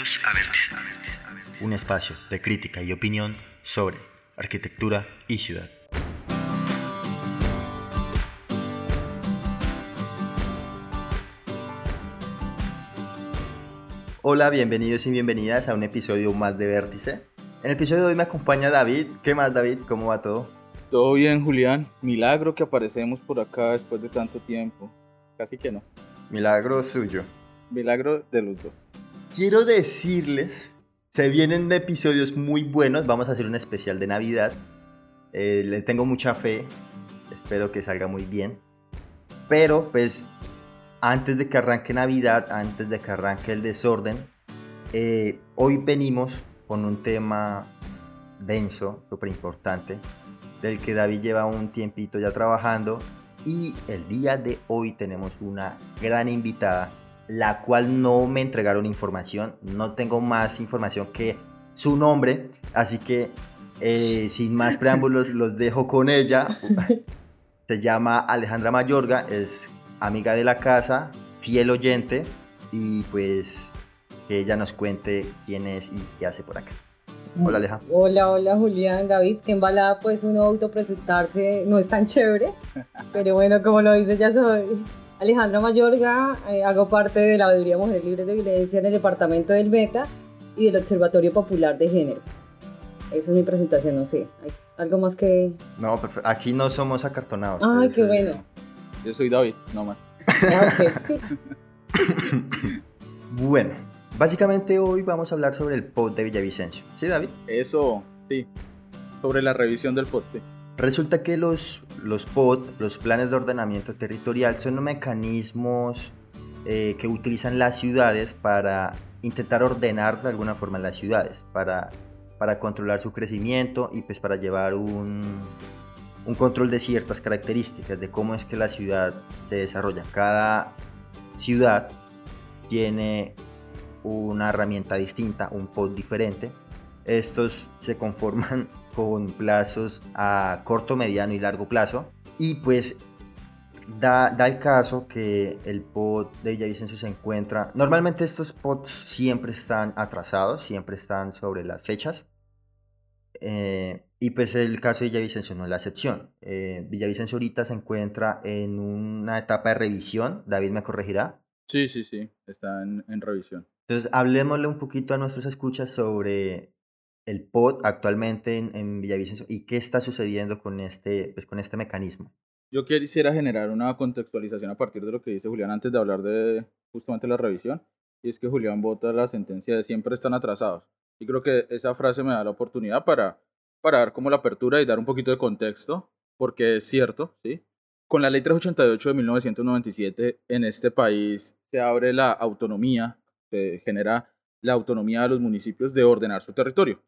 Bienvenidos a Vértice, un espacio de crítica y opinión sobre arquitectura y ciudad. Hola, bienvenidos y bienvenidas a un episodio más de Vértice. En el episodio de hoy me acompaña David. ¿Qué más, David? ¿Cómo va todo? Todo bien, Julián. Milagro que aparecemos por acá después de tanto tiempo. Casi que no. Milagro suyo. Milagro de los dos. Quiero decirles, se vienen episodios muy buenos. Vamos a hacer un especial de Navidad. Eh, le tengo mucha fe. Espero que salga muy bien. Pero, pues, antes de que arranque Navidad, antes de que arranque el desorden, eh, hoy venimos con un tema denso, súper importante, del que David lleva un tiempito ya trabajando. Y el día de hoy tenemos una gran invitada, la cual no me entregaron información. No tengo más información que su nombre. Así que eh, sin más preámbulos los dejo con ella. Se llama Alejandra Mayorga, es amiga de la casa, fiel oyente. Y pues que ella nos cuente quién es y qué hace por acá. Hola Aleja. Hola, hola Julián, David. Qué embalada pues uno autopresentarse no es tan chévere. Pero bueno, como lo dice, ya soy Alejandra Mayorga. eh, hago parte de la Veeduría Mujeres Libres de Violencia en el departamento del Meta y del Observatorio Popular de Género. Esa es mi presentación, no sé. ¿Hay algo más que...? No, perfecto. Aquí no somos acartonados. Ay, Eso qué es- bueno. Yo soy David, no más. Ah. Bueno, básicamente hoy vamos a hablar sobre el pod de Villavicencio. ¿Sí, David? Eso, sí. Sobre la revisión del POT, sí. Resulta que los, los POT, los planes de ordenamiento territorial, son mecanismos eh, que utilizan las ciudades para intentar ordenar de alguna forma las ciudades, para, para controlar su crecimiento y pues para llevar un, un control de ciertas características de cómo es que la ciudad se desarrolla. Cada ciudad tiene una herramienta distinta, un pod diferente. Estos se conforman con plazos a corto, mediano y largo plazo. Y pues da, da el caso que el pod de Villavicencio se encuentra... Normalmente estos pods siempre están atrasados, siempre están sobre las fechas. Eh, y pues el caso de Villavicencio no es la excepción. Eh, Villavicencio ahorita se encuentra en una etapa de revisión, David me corregirá. Sí, sí, sí. Está en, en revisión. Entonces, hablemosle un poquito a nuestros escuchas sobre el POD actualmente en, en Villavicencio y qué está sucediendo con este, pues, con este mecanismo. Yo quisiera generar una contextualización a partir de lo que dice Julián antes de hablar de justamente la revisión. Y es que Julián vota la sentencia de siempre están atrasados. Y creo que esa frase me da la oportunidad para, para dar como la apertura y dar un poquito de contexto, porque es cierto, ¿sí? Con la ley 388 de 1997 en este país se abre la autonomía, se genera la autonomía de los municipios de ordenar su territorio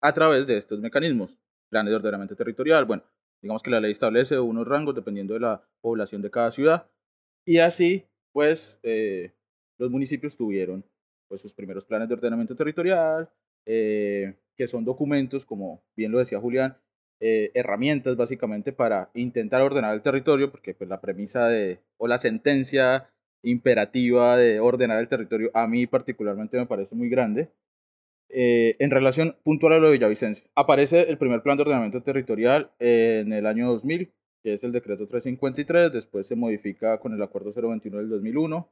a través de estos mecanismos, planes de ordenamiento territorial, bueno, digamos que la ley establece unos rangos dependiendo de la población de cada ciudad y así pues eh, los municipios tuvieron pues sus primeros planes de ordenamiento territorial eh, que son documentos como bien lo decía Julián eh, herramientas básicamente para intentar ordenar el territorio porque pues la premisa de o la sentencia imperativa de ordenar el territorio a mí particularmente me parece muy grande eh, en relación puntual a lo de Villavicencio. Aparece el primer plan de ordenamiento territorial en el año 2000, que es el decreto 353, después se modifica con el acuerdo 021 del 2001,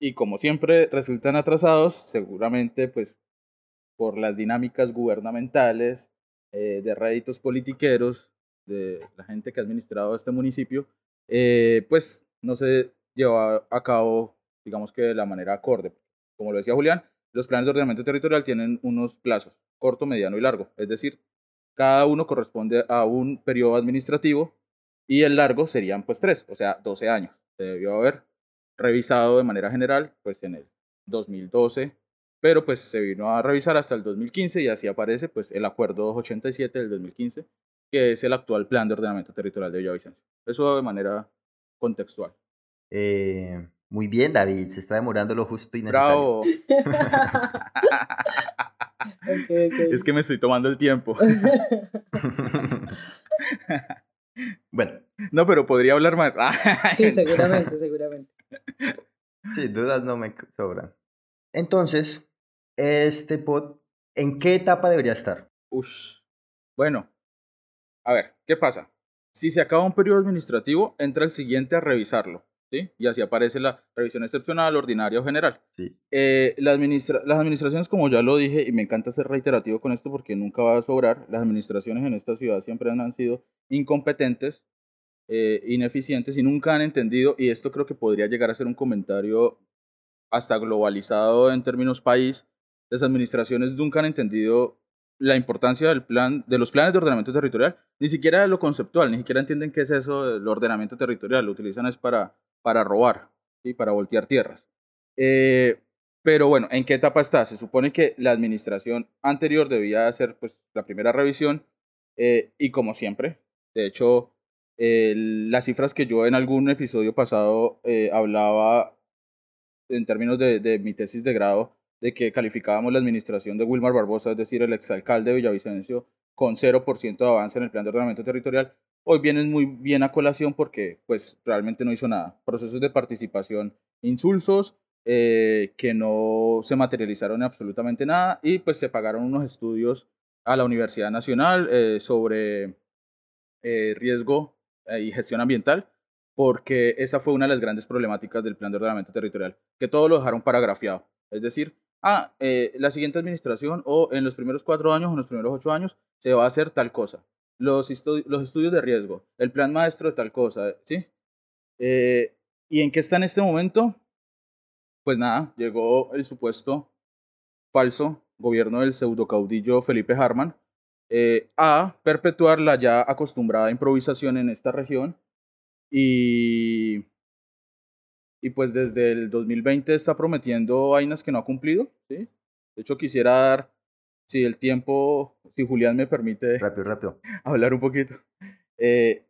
y como siempre resultan atrasados, seguramente pues por las dinámicas gubernamentales, eh, de réditos politiqueros, de la gente que ha administrado este municipio, eh, pues no se lleva a cabo, digamos que de la manera acorde. Como lo decía Julián, los planes de ordenamiento territorial tienen unos plazos, corto, mediano y largo. Es decir, cada uno corresponde a un periodo administrativo y el largo serían pues tres, o sea, 12 años. Se debió haber revisado de manera general pues en el 2012, pero pues se vino a revisar hasta el 2015 y así aparece pues el acuerdo 287 del 2015, que es el actual plan de ordenamiento territorial de Villavicencio. Eso de manera contextual. Eh, muy bien, David, se está demorando lo justo y necesario. Bravo. Es que me estoy tomando el tiempo. bueno, No, pero podría hablar más. Sí, seguramente, seguramente. sí, dudas no me sobran. Entonces, este POT, ¿en qué etapa debería estar? Ush. Bueno, a ver, ¿qué pasa? Si se acaba un periodo administrativo, entra el siguiente a revisarlo. ¿Sí? Y así aparece la revisión excepcional, ordinaria o general. Sí. Eh, la administra las administraciones, como ya lo dije, y me encanta ser reiterativo con esto porque nunca va a sobrar, las administraciones en esta ciudad siempre han sido incompetentes, eh, ineficientes y nunca han entendido, y esto creo que podría llegar a ser un comentario hasta globalizado en términos país, las administraciones nunca han entendido la importancia del plan, de los planes de ordenamiento territorial, ni siquiera lo conceptual, ni siquiera entienden qué es eso del ordenamiento territorial, lo utilizan es para, para robar, y para voltear tierras. Eh, pero bueno, ¿en qué etapa está? Se supone que la administración anterior debía hacer pues, la primera revisión eh, y como siempre, de hecho, las cifras que yo en algún episodio pasado eh, hablaba en términos de, mi tesis de grado, de que calificábamos la administración de Wilmar Barbosa, es decir, el exalcalde de Villavicencio, con 0% de avance en el plan de ordenamiento territorial, hoy vienen muy bien a colación porque pues realmente no hizo nada. Procesos de participación insulsos, eh, que no se materializaron en absolutamente nada y pues se pagaron unos estudios a la Universidad Nacional eh, sobre eh, riesgo y gestión ambiental, porque esa fue una de las grandes problemáticas del plan de ordenamiento territorial, que todo lo dejaron paragrafiado. Es decir, ah, la siguiente administración o en los primeros cuatro años o en los primeros ocho años se va a hacer tal cosa. Los, los estudios de riesgo, el plan maestro de tal cosa, ¿sí? Eh, ¿Y en qué está en este momento? Pues nada, llegó el supuesto falso gobierno del pseudo caudillo Felipe Harman eh, a perpetuar la ya acostumbrada improvisación en esta región y y pues desde el 2020 está prometiendo vainas que no ha cumplido, ¿sí? De hecho quisiera dar, si el tiempo, si Julián me permite rápido, rápido. hablar un poquito, eh,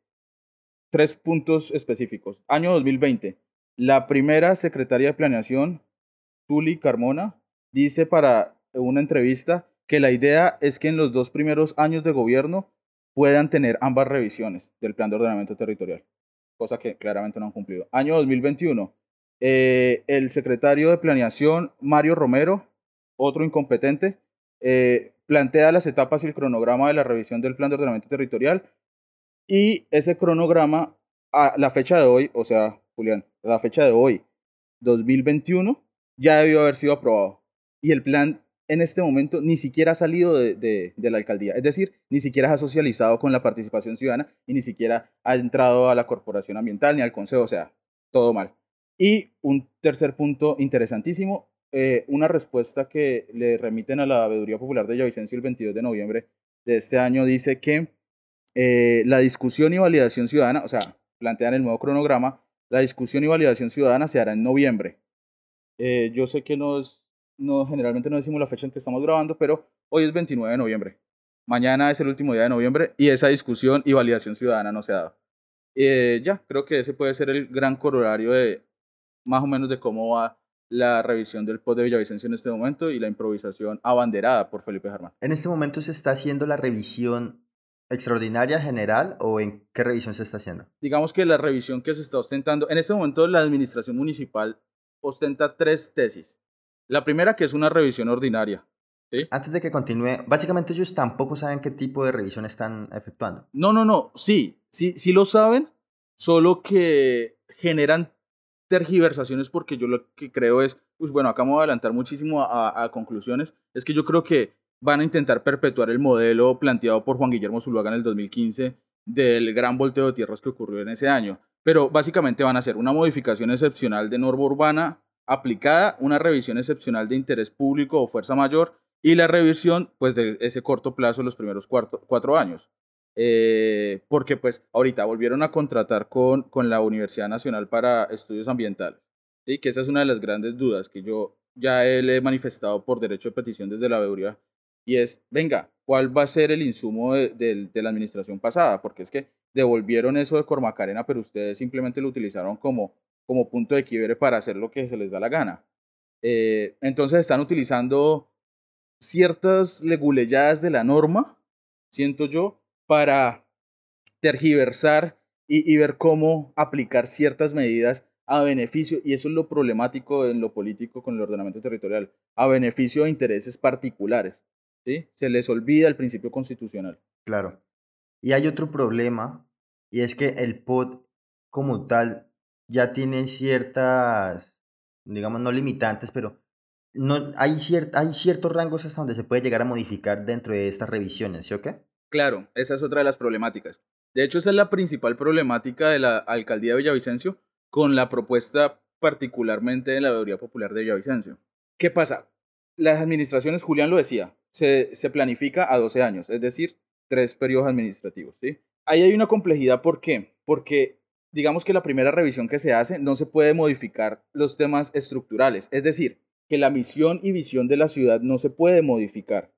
tres puntos específicos. Año 2020, la primera secretaria de planeación, Tuli Carmona, dice para una entrevista que la idea es que en los dos primeros años de gobierno puedan tener ambas revisiones del plan de ordenamiento territorial cosa que claramente no han cumplido. Año 2021, eh, el secretario de Planeación, Mario Romero, otro incompetente, eh, plantea las etapas y el cronograma de la revisión del plan de ordenamiento territorial y ese cronograma a la fecha de hoy, o sea, Julián, a la fecha de hoy, 2021, ya debió haber sido aprobado. Y el plan en este momento ni siquiera ha salido de, la alcaldía. Es decir, ni siquiera ha socializado con la participación ciudadana y ni siquiera ha entrado a la corporación ambiental ni al consejo. O sea, todo mal. Y un tercer punto interesantísimo, eh, una respuesta que le remiten a la Veeduría Popular de Villavicencio el 22 de noviembre de este año dice que eh, la discusión y validación ciudadana, o sea, plantean el nuevo cronograma, la discusión y validación ciudadana se hará en noviembre. Eh, yo sé que nos no, generalmente no decimos la fecha en que estamos grabando, pero hoy es 29 de noviembre. Mañana es el último día de noviembre y esa discusión y validación ciudadana no se ha dado. Ya, creo que ese puede ser el gran corolario de más o menos de cómo va la revisión del POT de Villavicencio en este momento y la improvisación abanderada por Felipe Germán. ¿En este momento se está haciendo la revisión extraordinaria general o en qué revisión se está haciendo? Digamos que la revisión que se está ostentando, en este momento la administración municipal ostenta tres tesis. La primera que es una revisión ordinaria. ¿sí? Antes de que continúe, básicamente ellos tampoco saben qué tipo de revisión están efectuando. No, no, no, sí, sí, sí lo saben, solo que generan tergiversaciones porque yo lo que creo es, pues bueno, acá me voy a adelantar muchísimo a, a, conclusiones, es que yo creo que van a intentar perpetuar el modelo planteado por Juan Guillermo Zuluaga en el 2015 del gran volteo de tierras que ocurrió en ese año. Pero básicamente van a hacer una modificación excepcional de norma urbana aplicada una revisión excepcional de interés público o fuerza mayor y la revisión pues de ese corto plazo los primeros cuatro, años. Eh, porque pues ahorita volvieron a contratar con, con la Universidad Nacional para Estudios Ambientales. ¿sí? Que esa es una de las grandes dudas que yo ya he manifestado por derecho de petición desde la veeduría y es, venga, ¿cuál va a ser el insumo de, de, la administración pasada? Porque es que devolvieron eso de Cormacarena, pero ustedes simplemente lo utilizaron como como punto de quiebre para hacer lo que se les da la gana. Eh, entonces están utilizando ciertas leguleyadas de la norma, siento yo, para tergiversar y, ver cómo aplicar ciertas medidas a beneficio, y eso es lo problemático en lo político con el ordenamiento territorial, a beneficio de intereses particulares. ¿sí? Se les olvida el principio constitucional. Claro. Y hay otro problema, y es que el POT como tal ya tiene ciertas, digamos, no limitantes, pero no, hay, hay ciertos rangos hasta donde se puede llegar a modificar dentro de estas revisiones, ¿sí o qué? Claro, esa es otra de las problemáticas. De hecho, esa es la principal problemática de la alcaldía de Villavicencio con la propuesta particularmente de la Veeduría Popular de Villavicencio. ¿Qué pasa? Las administraciones, Julián lo decía, se, se planifica a 12 años, es decir, tres periodos administrativos. ¿sí? Ahí hay una complejidad, ¿por qué? Porque digamos que la primera revisión que se hace no se puede modificar los temas estructurales, es decir, que la misión y visión de la ciudad no se puede modificar.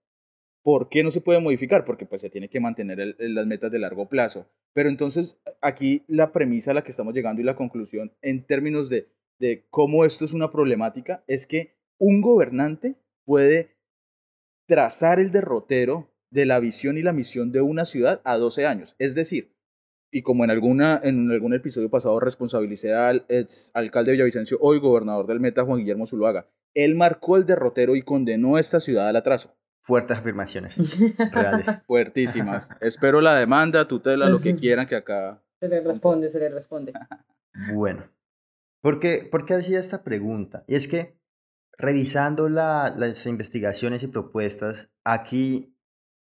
¿Por qué no se puede modificar? Porque pues se tiene que mantener las metas de largo plazo. Pero entonces aquí la premisa a la que estamos llegando y la conclusión en términos de, cómo esto es una problemática es que un gobernante puede trazar el derrotero de la visión y la misión de una ciudad a 12 años. Es decir, y como en, alguna, en algún episodio pasado responsabilicé al ex alcalde de Villavicencio, hoy gobernador del Meta, Juan Guillermo Zuluaga, él marcó el derrotero y condenó a esta ciudad al atraso. Fuertes afirmaciones reales. Fuertísimas. Espero la demanda, tutela, lo que quieran que acá. Se le responde, se le responde. Bueno, ¿por qué, por qué hacía esta pregunta? Y es que revisando las investigaciones y propuestas, aquí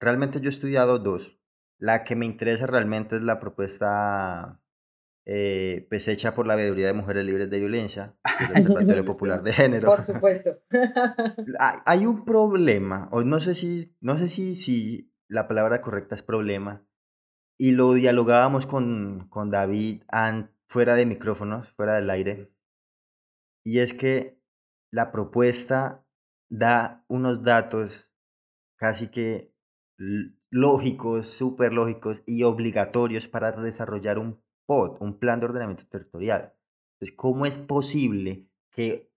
realmente yo he estudiado dos. La que me interesa realmente es la propuesta eh, pues hecha por la Veeduría de Mujeres Libres de Violencia, el Observatorio Popular de Género. Por supuesto. hay, un problema, o no sé si, no sé si, si la palabra correcta es problema, y lo dialogábamos con, con David fuera de micrófonos, fuera del aire, y es que la propuesta da unos datos casi que lógicos, súper lógicos y obligatorios para desarrollar un Un plan de ordenamiento territorial. Entonces, ¿cómo es posible que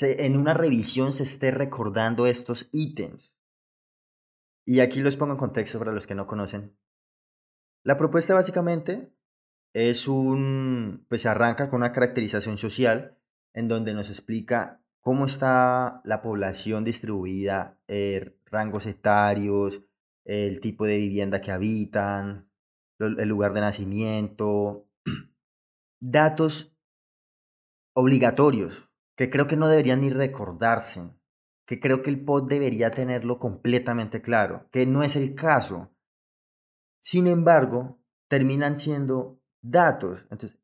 en una revisión se esté recordando estos ítems? Y aquí los pongo en contexto para los que no conocen. La propuesta básicamente es un, pues arranca con una caracterización social en donde nos explica cómo está la población distribuida, eh, rangos etarios, el tipo de vivienda que habitan, el lugar de nacimiento, datos obligatorios que creo que no deberían ni recordarse, que creo que el POT debería tenerlo completamente claro, que no es el caso. Sin embargo, terminan siendo datos. Entonces,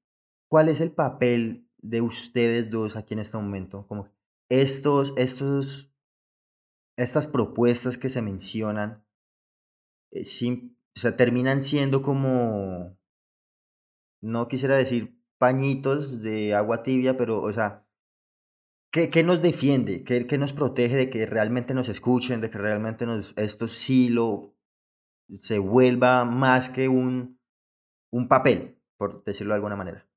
¿cuál es el papel de ustedes dos aquí en este momento? Como estos, estos, estas propuestas que se mencionan eh, o sea, terminan siendo como, no quisiera decir pañitos de agua tibia, pero, o sea, ¿qué, qué nos defiende? ¿Qué, ¿Qué, nos protege de que realmente nos escuchen, de que realmente nos, esto sí lo, se vuelva más que un, un papel, por decirlo de alguna manera?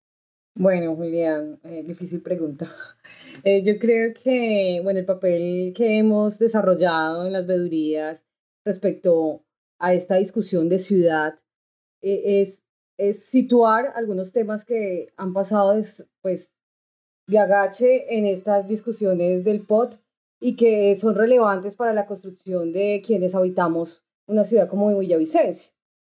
Bueno, Julián, eh, difícil pregunta. Eh, yo creo que, bueno, el papel que hemos desarrollado en las vedurías respecto a esta discusión de ciudad eh, es, es situar algunos temas que han pasado pues de agache en estas discusiones del POT y que son relevantes para la construcción de quienes habitamos una ciudad como Villavicencio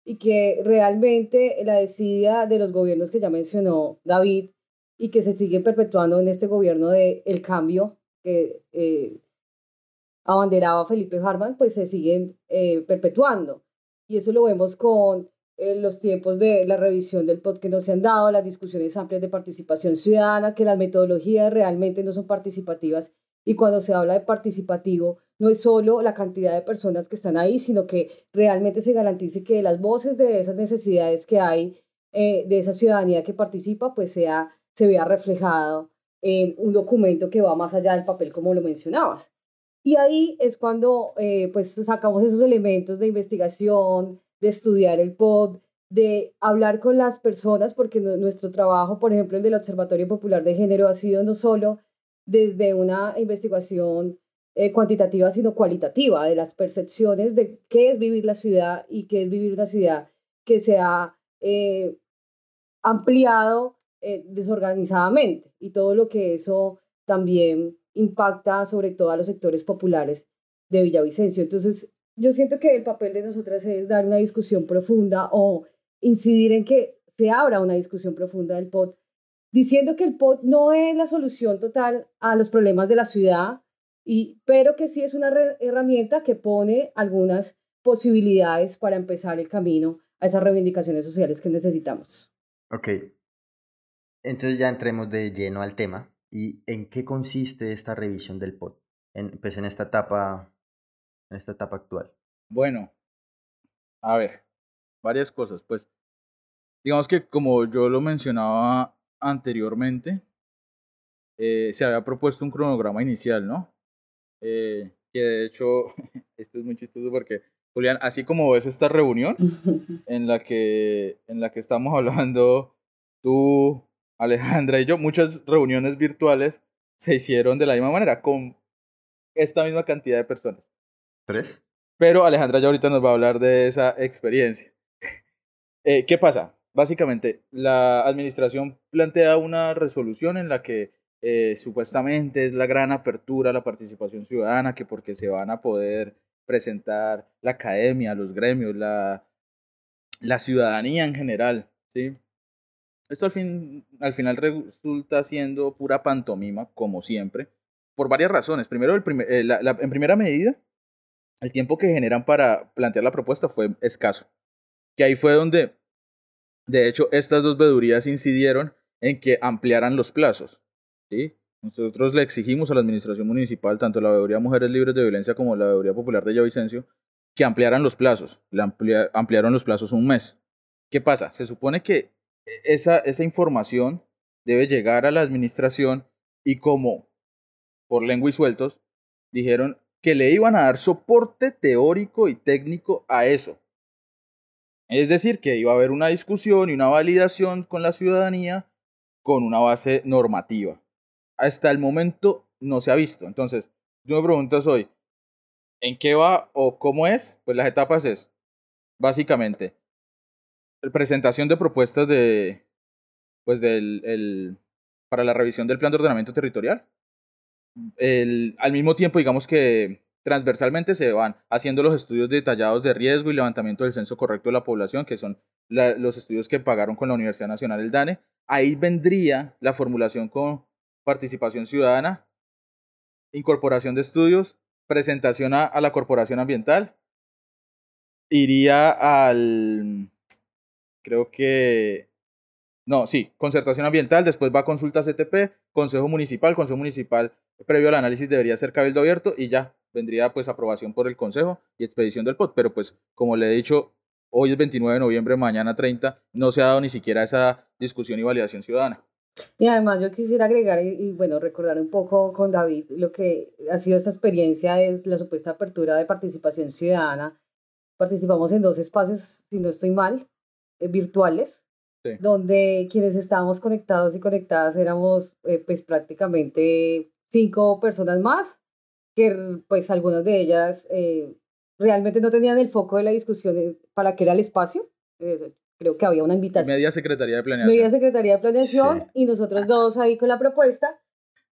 y que realmente la desidia de los gobiernos que ya mencionó David y que se siguen perpetuando en este gobierno de el cambio que eh, abanderaba Felipe Harman, pues se siguen eh, perpetuando. Y eso lo vemos con eh, los tiempos de la revisión del POT que no se han dado, las discusiones amplias de participación ciudadana, que las metodologías realmente no son participativas. Y cuando se habla de participativo, no es solo la cantidad de personas que están ahí, sino que realmente se garantice que las voces de esas necesidades que hay, eh, de esa ciudadanía que participa, pues sea, se vea reflejado en un documento que va más allá del papel, como lo mencionabas. Y ahí es cuando eh, pues sacamos esos elementos de investigación, de estudiar el POD, de hablar con las personas, porque nuestro trabajo, por ejemplo, el del Observatorio Popular de Género, ha sido no solo desde una investigación eh, cuantitativa, sino cualitativa, de las percepciones de qué es vivir la ciudad y qué es vivir una ciudad que se ha eh, ampliado eh, desorganizadamente. Y todo lo que eso también impacta sobre todo a los sectores populares de Villavicencio. Entonces, yo siento que el papel de nosotras es dar una discusión profunda o incidir en que se abra una discusión profunda del POT, diciendo que el POT no es la solución total a los problemas de la ciudad, y, pero que sí es una herramienta que pone algunas posibilidades para empezar el camino a esas reivindicaciones sociales que necesitamos. Ok, entonces ya entremos de lleno al tema. ¿Y en qué consiste esta revisión del POT? En, pues en esta etapa, en esta etapa actual. Bueno, a ver, varias cosas. Pues, digamos que como yo lo mencionaba anteriormente, eh, se había propuesto un cronograma inicial, ¿no? Eh, que de hecho, esto es muy chistoso porque, Julián, así como ves esta reunión en la que, en la que estamos hablando tú, Alejandra y yo, muchas reuniones virtuales se hicieron de la misma manera, con esta misma cantidad de personas. ¿Tres? Pero Alejandra ya ahorita nos va a hablar de esa experiencia. Eh, ¿Qué pasa? Básicamente, la administración plantea una resolución en la que eh, supuestamente es la gran apertura a la participación ciudadana, que porque se van a poder presentar la academia, los gremios, la, la ciudadanía en general, ¿sí? Esto al, fin, al final resulta siendo pura pantomima, como siempre, por varias razones. Primero, el eh, en primera medida, el tiempo que generan para plantear la propuesta fue escaso. Que ahí fue donde, de hecho, estas dos vedurías incidieron en que ampliaran los plazos. ¿sí? Nosotros le exigimos a la administración municipal, tanto la veeduría Mujeres Libres de Violencia como la veeduría Popular de Villavicencio, que ampliaran los plazos. Le ampliaron los plazos un mes. ¿Qué pasa? Se supone que esa, esa información debe llegar a la administración y como por lengua y sueltos dijeron que le iban a dar soporte teórico y técnico a eso. Es decir, que iba a haber una discusión y una validación con la ciudadanía con una base normativa. Hasta el momento no se ha visto. Entonces, yo me pregunto hoy, ¿en qué va o cómo es? Pues las etapas es, básicamente, presentación de propuestas de, pues del, el, para la revisión del plan de ordenamiento territorial. El, al mismo tiempo, digamos que transversalmente se van haciendo los estudios detallados de riesgo y levantamiento del censo correcto de la población, que son los estudios que pagaron con la Universidad Nacional del DANE. Ahí vendría la formulación con participación ciudadana, incorporación de estudios, presentación a la corporación ambiental, iría al, creo que... No, sí, concertación ambiental, después va a consulta CTP, Consejo Municipal, Consejo Municipal previo al análisis debería ser cabildo abierto y ya vendría pues aprobación por el Consejo y expedición del POT, pero pues como le he dicho, hoy es 29 de noviembre, mañana 30, no se ha dado ni siquiera esa discusión y validación ciudadana. Y además yo quisiera agregar y, bueno, recordar un poco con David lo que ha sido esta experiencia es la supuesta apertura de participación ciudadana. Participamos en dos espacios, si no estoy mal, eh, virtuales, donde quienes estábamos conectados y conectadas éramos eh, pues prácticamente cinco personas más, que pues algunas de ellas eh, realmente no tenían el foco de la discusión para qué era el espacio. creo que había una invitación. Media Secretaría de Planeación. Media Secretaría de Planeación y nosotros dos ahí con la propuesta.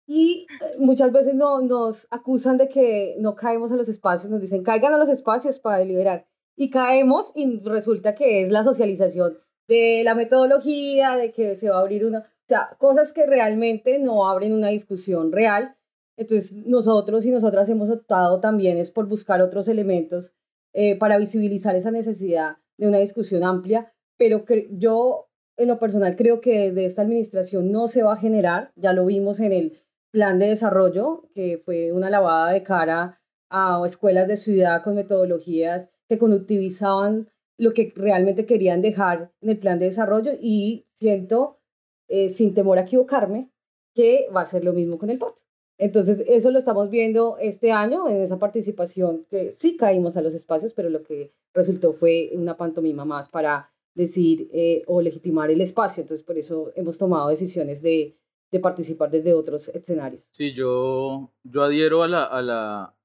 Y muchas veces no, nos acusan de que no caemos a los espacios, nos dicen caigan a los espacios para deliberar y caemos y resulta que es la socialización de la metodología, de que se va a abrir una, o sea, cosas que realmente no abren una discusión real. Entonces, nosotros y nosotras hemos optado también es por buscar otros elementos eh, para visibilizar esa necesidad de una discusión amplia, pero que yo en lo personal creo que de esta administración no se va a generar, ya lo vimos en el plan de desarrollo, que fue una lavada de cara a escuelas de ciudad con metodologías que conductivizaban lo que realmente querían dejar en el plan de desarrollo y siento, eh, sin temor a equivocarme, que va a ser lo mismo con el POT. Entonces, eso lo estamos viendo este año en esa participación, que sí caímos a los espacios, pero lo que resultó fue una pantomima más para decir eh, o legitimar el espacio. Entonces, por eso hemos tomado decisiones de, de participar desde otros escenarios. Sí, yo, yo adhiero a la, a la,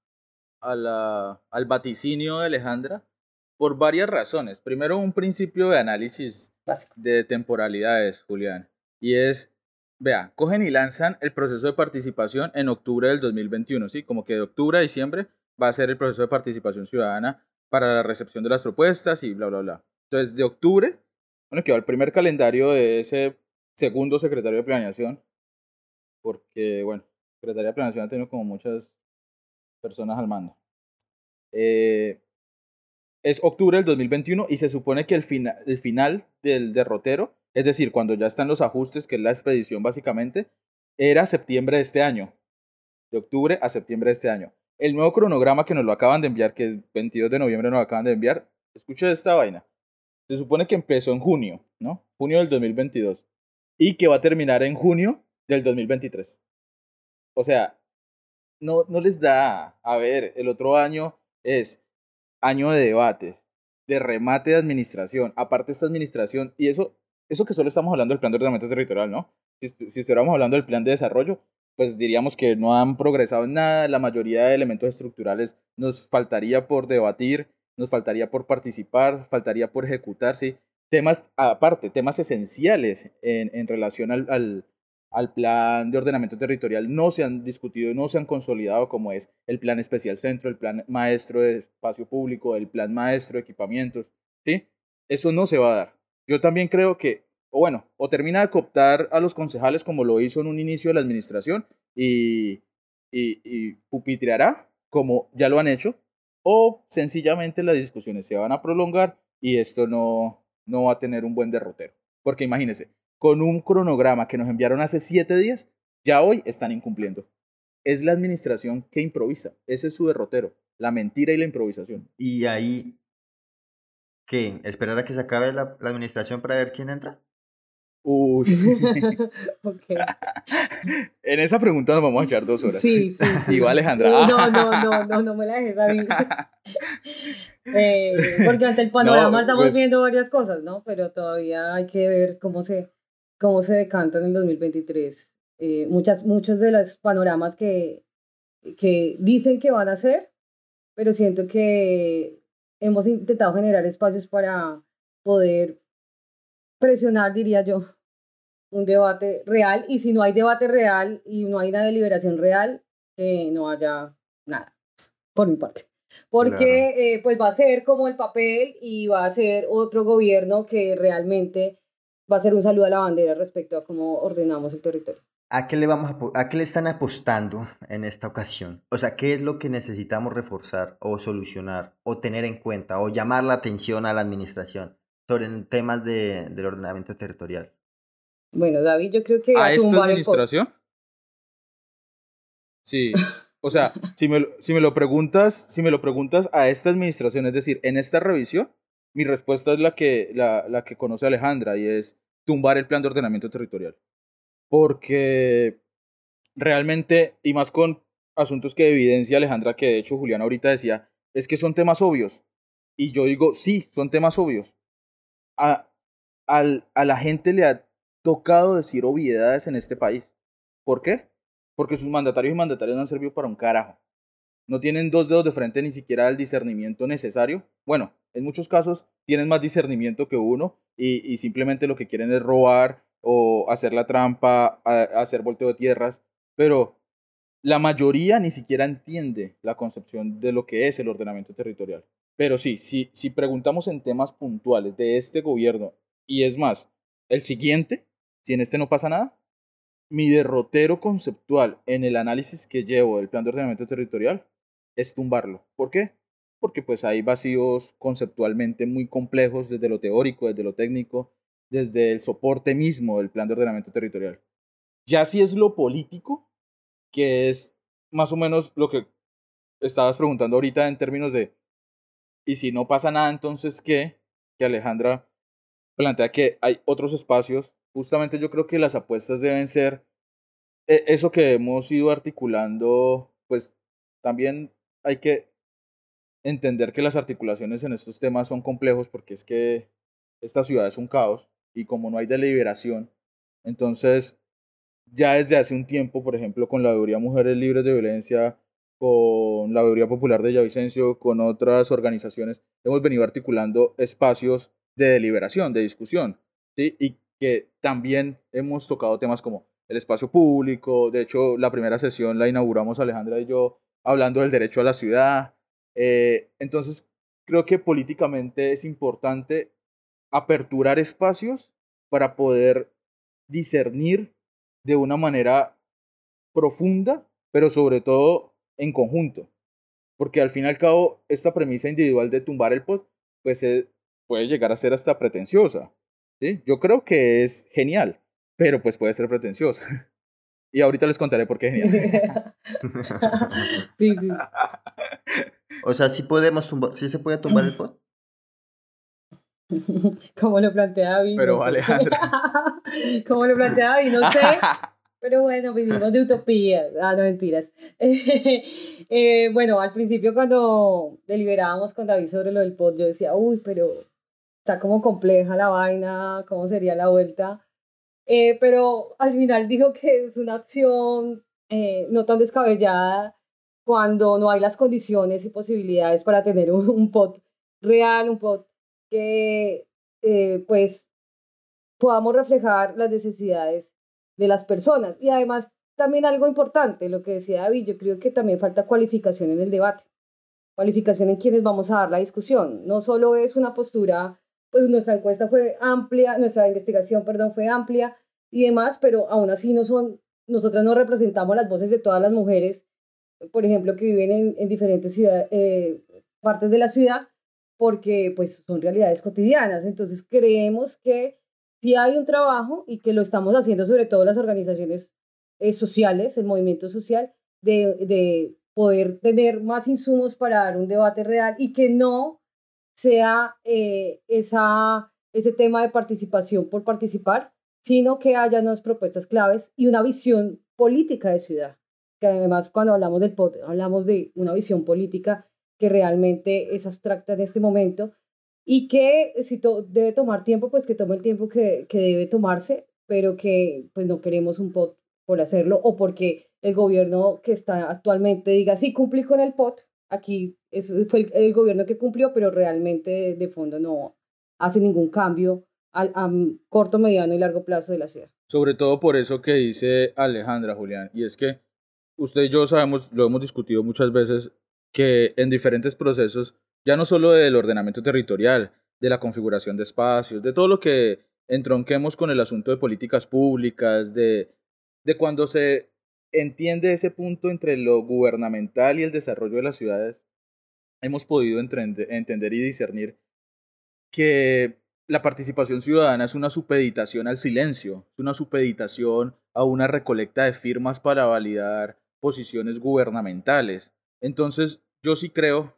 a la, al vaticinio de Alejandra por varias razones. Primero, un principio de análisis de temporalidades, Julián. Y es, vea, cogen y lanzan el proceso de participación en octubre del 2021, ¿sí? Como que de octubre a diciembre va a ser el proceso de participación ciudadana para la recepción de las propuestas y bla, bla, bla. Entonces, de octubre, bueno, quedó el primer calendario de ese segundo secretario de planeación, porque, bueno, Secretaría de Planeación ha tenido como muchas personas al mando. Eh, es octubre del 2021 y se supone que el, el final del derrotero, es decir, cuando ya están los ajustes, que es la expedición básicamente, era septiembre de este año. De octubre a septiembre de este año. El nuevo cronograma que nos lo acaban de enviar, que es 22 de noviembre nos lo acaban de enviar, escucha esta vaina. Se supone que empezó en junio, ¿no? Junio del 2022. Y que va a terminar en junio del 2023. O sea, no, no les da, a ver, el otro año es año de debates, de remate de administración, aparte esta administración, y eso, eso que solo estamos hablando del plan de ordenamiento territorial, ¿no? Si, si estuviéramos hablando del plan de desarrollo, pues diríamos que no han progresado en nada, la mayoría de elementos estructurales nos faltaría por debatir, nos faltaría por participar, faltaría por ejecutar, sí. Temas, aparte, temas esenciales en, en relación al, al, al plan de ordenamiento territorial no se han discutido, no se han consolidado como es el plan especial centro, el plan maestro de espacio público, el plan maestro de equipamientos, ¿sí? Eso no se va a dar. Yo también creo que, o bueno, o termina de cooptar a los concejales como lo hizo en un inicio de la administración y, y, y pupitreará como ya lo han hecho, o sencillamente las discusiones se van a prolongar y esto no, no va a tener un buen derrotero. Porque imagínense, con un cronograma que nos enviaron hace siete días, ya hoy están incumpliendo. Es la administración que improvisa, ese es su derrotero, la mentira y la improvisación. Y ahí, ¿qué? ¿Esperar a que se acabe la, la administración para ver quién entra? Uy. okay. En esa pregunta nos vamos a echar dos horas. Sí, sí. sí. Igual, Alejandra. No, no, no, no, no me la dejes a mí. eh, porque ante el panorama No, estamos pues- viendo varias cosas, ¿no? Pero todavía hay que ver cómo se, cómo se decanta en el 2023. Eh, muchas, muchos de los panoramas que, que dicen que van a hacer, pero siento que hemos intentado generar espacios para poder presionar, diría yo, un debate real. Y si no hay debate real y no hay una deliberación real, que no haya nada, por mi parte. Porque eh, pues va a ser como el papel y va a ser otro gobierno que realmente va a ser un saludo a la bandera respecto a cómo ordenamos el territorio. ¿A qué le vamos a, a qué le están apostando en esta ocasión? O sea, ¿qué es lo que necesitamos reforzar o solucionar o tener en cuenta o llamar la atención a la administración sobre temas de, del ordenamiento territorial? Bueno, David, yo creo que ¿A a esta administración? Sí. O sea, si me, si me lo preguntas, si me lo preguntas a esta administración, es decir, en esta revisión, mi respuesta es la que, la, la que conoce Alejandra y es tumbar el plan de ordenamiento territorial. Porque realmente, y más con asuntos que evidencia Alejandra, que de hecho Julián ahorita decía, es que son temas obvios. Y yo digo, sí, son temas obvios. A, al- a la gente le ha tocado decir obviedades en este país. ¿Por qué? Porque sus mandatarios y mandatarias no han servido para un carajo. No tienen dos dedos de frente ni siquiera el discernimiento necesario. Bueno, en muchos casos tienen más discernimiento que uno y, y simplemente lo que quieren es robar o hacer la trampa, a- hacer volteo de tierras. Pero la mayoría ni siquiera entiende la concepción de lo que es el ordenamiento territorial. Pero sí, si, si preguntamos en temas puntuales de este gobierno, y es más, el siguiente, si en este no pasa nada, mi derrotero conceptual en el análisis que llevo del plan de ordenamiento territorial es tumbarlo. ¿Por qué? Porque pues hay vacíos conceptualmente muy complejos desde lo teórico, desde lo técnico, desde el soporte mismo del plan de ordenamiento territorial. Ya si es lo político, que es más o menos lo que estabas preguntando ahorita en términos de, y si no pasa nada, entonces qué, que Alejandra plantea que hay otros espacios, justamente yo creo que las apuestas deben ser eh, eso que hemos ido articulando, pues también hay que entender que las articulaciones en estos temas son complejos porque es que esta ciudad es un caos y como no hay deliberación, entonces ya desde hace un tiempo, por ejemplo, con la veeduría Mujeres Libres de Violencia, con la veeduría popular de Villavicencio, con otras organizaciones, hemos venido articulando espacios de deliberación, de discusión, ¿sí? Y que también hemos tocado temas como el espacio público, de hecho la primera sesión la inauguramos Alejandra y yo hablando del derecho a la ciudad, eh, entonces creo que políticamente es importante aperturar espacios para poder discernir de una manera profunda, pero sobre todo en conjunto. Porque al fin y al cabo, esta premisa individual de tumbar el pod, pues eh, puede llegar a ser hasta pretenciosa. ¿sí? Yo creo que es genial, pero pues puede ser pretenciosa. Y ahorita les contaré por qué es genial. sí, sí. O sea, sí podemos tumbar, sí se puede tumbar el pod. Como lo plantea David. Pero Alejandra. Como lo plantea David, no sé. Pero bueno, vivimos de utopía. Ah, no, mentiras. Eh, bueno, al principio cuando deliberábamos con David sobre lo del pod, yo decía, uy, pero está como compleja la vaina, ¿cómo sería la vuelta? Eh, pero al final dijo que es una opción eh, no tan descabellada cuando no hay las condiciones y posibilidades para tener un, un pod real, un pod que eh, pues podamos reflejar las necesidades de las personas. Y además, también algo importante, lo que decía David, yo creo que también falta cualificación en el debate, cualificación en quienes vamos a dar la discusión. No solo es una postura, pues nuestra encuesta fue amplia, nuestra investigación, perdón, fue amplia y demás, pero aún así no son, nosotras no representamos las voces de todas las mujeres, por ejemplo, que viven en, en diferentes ciudades, eh, partes de la ciudad, porque pues son realidades cotidianas. Entonces creemos que si hay un trabajo y que lo estamos haciendo sobre todo las organizaciones eh, sociales, el movimiento social, de, de poder tener más insumos para dar un debate real y que no sea eh, esa, ese tema de participación por participar, sino que haya unas propuestas claves y una visión política de ciudad. Que además cuando hablamos del POT, hablamos de una visión política que realmente es abstracta en este momento y que si debe tomar tiempo, pues que tome el tiempo que, que debe tomarse, pero que pues no queremos un POT por hacerlo o porque el gobierno que está actualmente diga, sí, cumplí con el POT, aquí es, fue el, gobierno que cumplió, pero realmente de, fondo no hace ningún cambio al, a corto, mediano y largo plazo de la ciudad. Sobre todo por eso que dice Alejandra, Julián, y es que usted y yo sabemos, lo hemos discutido muchas veces, que en diferentes procesos, ya no solo del ordenamiento territorial, de la configuración de espacios, de todo lo que entronquemos con el asunto de políticas públicas, de, de cuando se entiende ese punto entre lo gubernamental y el desarrollo de las ciudades, hemos podido entender y discernir que la participación ciudadana es una supeditación al silencio, es una supeditación a una recolecta de firmas para validar posiciones gubernamentales. Entonces, yo sí creo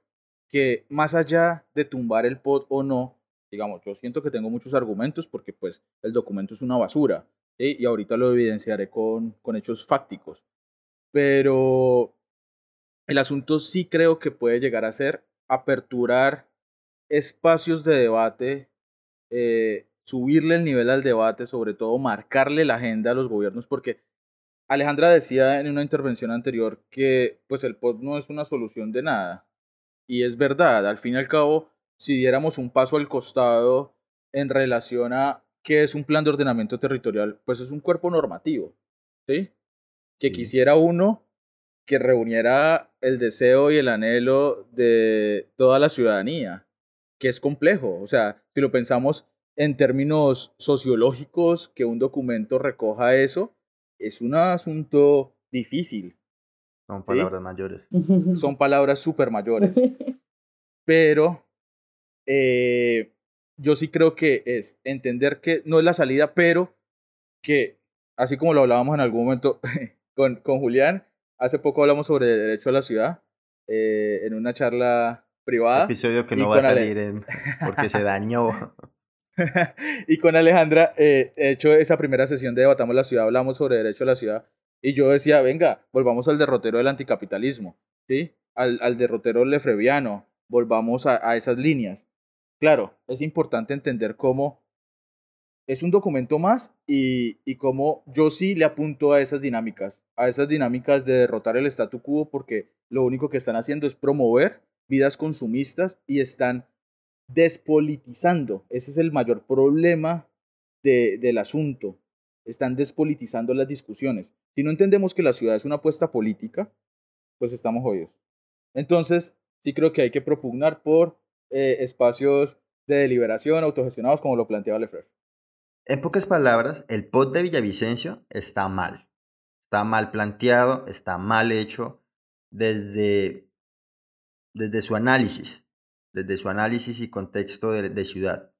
que más allá de tumbar el pod o no, digamos, yo siento que tengo muchos argumentos porque pues el documento es una basura, y ahorita lo evidenciaré con, con hechos fácticos. Pero el asunto sí creo que puede llegar a ser aperturar espacios de debate, eh, subirle el nivel al debate, sobre todo marcarle la agenda a los gobiernos, porque Alejandra decía en una intervención anterior que pues el POT no es una solución de nada. Y es verdad, al fin y al cabo, si diéramos un paso al costado en relación a qué es un plan de ordenamiento territorial, pues es un cuerpo normativo, ¿sí? Que quisiera uno que reuniera el deseo y el anhelo de toda la ciudadanía, que es complejo. O sea, si lo pensamos en términos sociológicos, que un documento recoja eso, es un asunto difícil. Son palabras mayores. Son palabras súper mayores. Pero eh, yo sí creo que es entender que no es la salida, pero que, así como lo hablábamos en algún momento con, con Julián, hace poco hablamos sobre derecho a la ciudad eh, en una charla privada. Episodio que no va a salir porque se dañó. y con Alejandra, eh, he hecho esa primera sesión de Debatamos la Ciudad, hablamos sobre derecho a la ciudad, y yo decía, venga, volvamos al derrotero del anticapitalismo, ¿sí? Al, al derrotero lefreviano, volvamos a, a esas líneas. Claro, es importante entender cómo es un documento más y, y cómo yo sí le apunto a esas dinámicas, a esas dinámicas de derrotar el statu quo, porque lo único que están haciendo es promover vidas consumistas y están despolitizando. Ese es el mayor problema del asunto, están despolitizando las discusiones. Si no entendemos que la ciudad es una apuesta política, pues estamos jodidos. Entonces, sí creo que hay que propugnar por eh, espacios de deliberación autogestionados como lo planteaba Lefebvre. En pocas palabras, el POT de Villavicencio está mal. Está mal planteado, está mal hecho desde, desde su análisis, desde su análisis y contexto de, ciudad.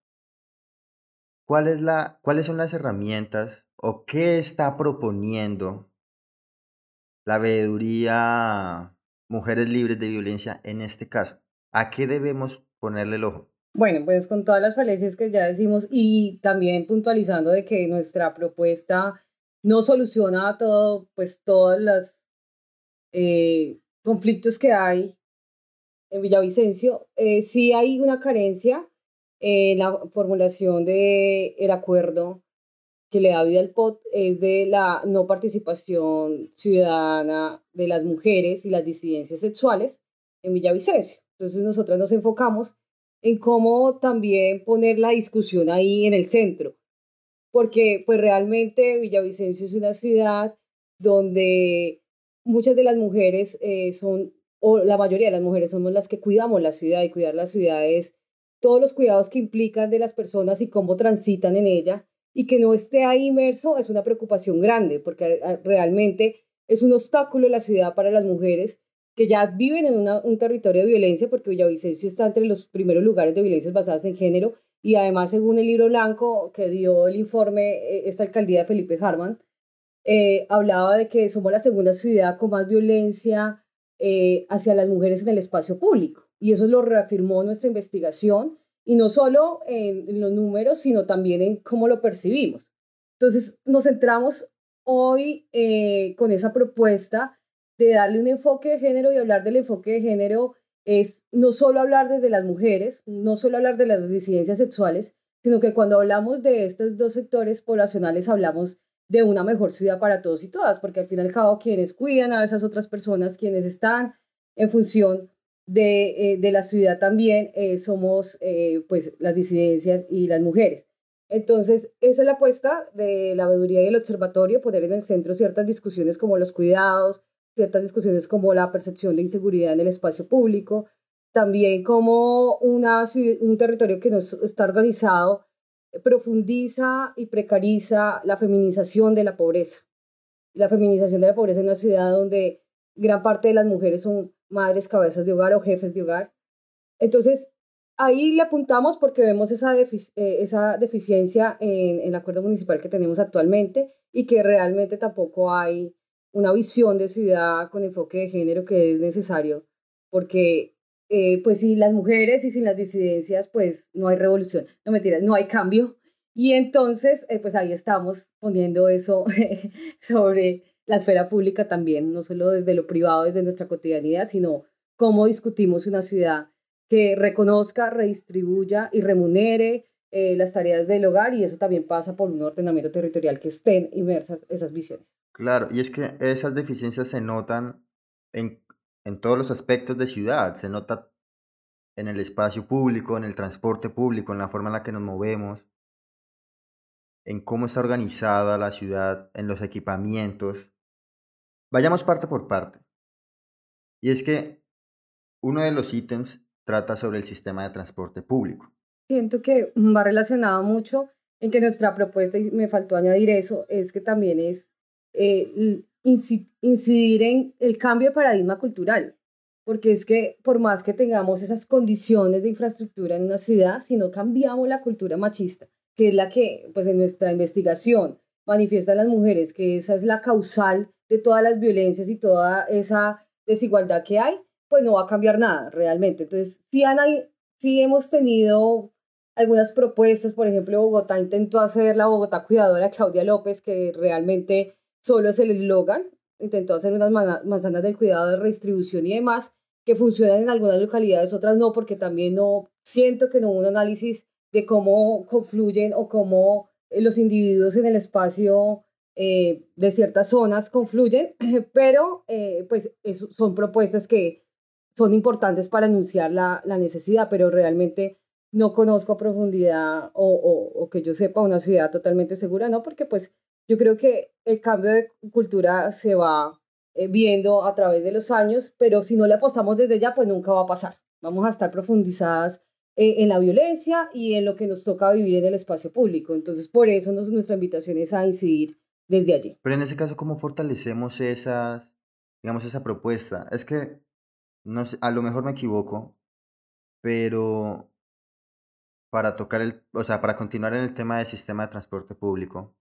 ¿Cuál es la, ¿Cuáles son las herramientas o qué está proponiendo la veeduría Mujeres Libres de Violencia en este caso? ¿A qué debemos ponerle el ojo? Bueno, pues con todas las falencias que ya decimos y también puntualizando de que nuestra propuesta no soluciona todo, pues todos los eh, conflictos que hay en Villavicencio, eh, sí hay una carencia en la formulación del el acuerdo que le da vida al POT es de la no participación ciudadana de las mujeres y las disidencias sexuales en Villavicencio. Entonces nosotras nos enfocamos en cómo también poner la discusión ahí en el centro, porque pues realmente Villavicencio es una ciudad donde muchas de las mujeres eh, son, o la mayoría de las mujeres somos las que cuidamos la ciudad y cuidar la ciudad es todos los cuidados que implican de las personas y cómo transitan en ella y que no esté ahí inmerso es una preocupación grande porque realmente es un obstáculo la ciudad para las mujeres que ya viven en un territorio de violencia, porque Villavicencio está entre los primeros lugares de violencias basadas en género, y además, según el libro blanco que dio el informe eh, esta alcaldía de Felipe Harman, eh, hablaba de que somos la segunda ciudad con más violencia eh, hacia las mujeres en el espacio público. Y eso lo reafirmó nuestra investigación, y no solo en, los números, sino también en cómo lo percibimos. Entonces, nos centramos hoy con esa propuesta de darle un enfoque de género y hablar del enfoque de género es no solo hablar desde las mujeres, no solo hablar de las disidencias sexuales, sino que cuando hablamos de estos dos sectores poblacionales hablamos de una mejor ciudad para todos y todas, porque al fin y al cabo quienes cuidan a esas otras personas, quienes están en función de, eh, de la ciudad también, eh, somos eh, pues las disidencias y las mujeres. Entonces, esa es la apuesta de la veeduría y el observatorio, poner en el centro ciertas discusiones como los cuidados, ciertas discusiones como la percepción de inseguridad en el espacio público, también como una, un territorio que no está organizado profundiza y precariza la feminización de la pobreza. La feminización de la pobreza en una ciudad donde gran parte de las mujeres son madres, cabezas de hogar o jefes de hogar. Entonces, ahí le apuntamos porque vemos esa, eh, esa deficiencia en, en el acuerdo municipal que tenemos actualmente y que realmente tampoco hay una visión de ciudad con enfoque de género que es necesario, porque eh, pues sin las mujeres y sin las disidencias, pues no hay revolución, no mentiras, no hay cambio. Y entonces, eh, pues ahí estamos poniendo eso sobre la esfera pública también, no solo desde lo privado, desde nuestra cotidianidad, sino cómo discutimos una ciudad que reconozca, redistribuya y remunere eh, las tareas del hogar y eso también pasa por un ordenamiento territorial que estén inmersas esas visiones. Claro, y es que esas deficiencias se notan en, en todos los aspectos de ciudad, se nota en el espacio público, en el transporte público, en la forma en la que nos movemos, en cómo está organizada la ciudad, en los equipamientos. Vayamos parte por parte. Y es que uno de los ítems trata sobre el sistema de transporte público. Siento que va relacionado mucho en que nuestra propuesta, y me faltó añadir eso, es que también es eh, incidir en el cambio de paradigma cultural, porque es que por más que tengamos esas condiciones de infraestructura en una ciudad, si no cambiamos la cultura machista, que es la que, pues en nuestra investigación manifiestan las mujeres, que esa es la causal de todas las violencias y toda esa desigualdad que hay, pues no va a cambiar nada realmente. Entonces, sí, sí hemos tenido algunas propuestas, por ejemplo, Bogotá intentó hacer la Bogotá cuidadora Claudia López, que realmente solo es el eslogan, intentó hacer unas manzanas del cuidado de redistribución y demás, que funcionan en algunas localidades, otras no, porque también no siento que no hubo un análisis de cómo confluyen o cómo eh, los individuos en el espacio eh, de ciertas zonas confluyen, pero eh, pues son propuestas que son importantes para anunciar la, la necesidad, pero realmente no conozco a profundidad o, o, que yo sepa una ciudad totalmente segura, no, porque pues yo creo que el cambio de cultura se va eh, viendo a través de los años, pero si no le apostamos desde ya, pues nunca va a pasar. Vamos a estar profundizadas eh, en la violencia y en lo que nos toca vivir en el espacio público. Entonces, por eso nos, nuestra invitación es a incidir desde allí. Pero en ese caso, ¿cómo fortalecemos esas, digamos, esa propuesta? Es que, no sé, a lo mejor me equivoco, pero para tocar el, o sea, para continuar en el tema del sistema de transporte público,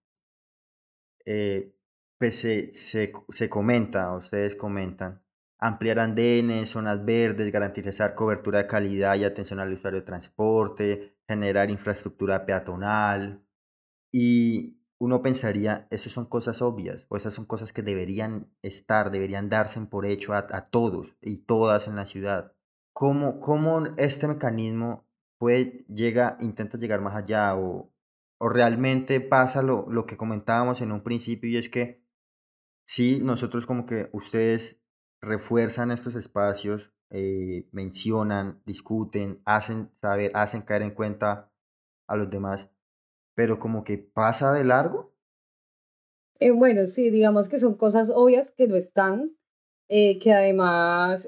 eh, pues se, se, se comenta, ustedes comentan, ampliar andenes, zonas verdes, garantizar cobertura de calidad y atención al usuario de transporte, generar infraestructura peatonal. Y uno pensaría, esas son cosas obvias, o esas son cosas que deberían estar, deberían darse por hecho a, a todos y todas en la ciudad. ¿Cómo, cómo este mecanismo puede, llega, intenta llegar más allá o, o realmente pasa lo, lo que comentábamos en un principio y es que sí, nosotros como que ustedes refuerzan estos espacios, eh, mencionan, discuten, hacen saber, hacen caer en cuenta a los demás, pero como que pasa de largo. Eh, bueno, sí, digamos que son cosas obvias que no están, eh, que además,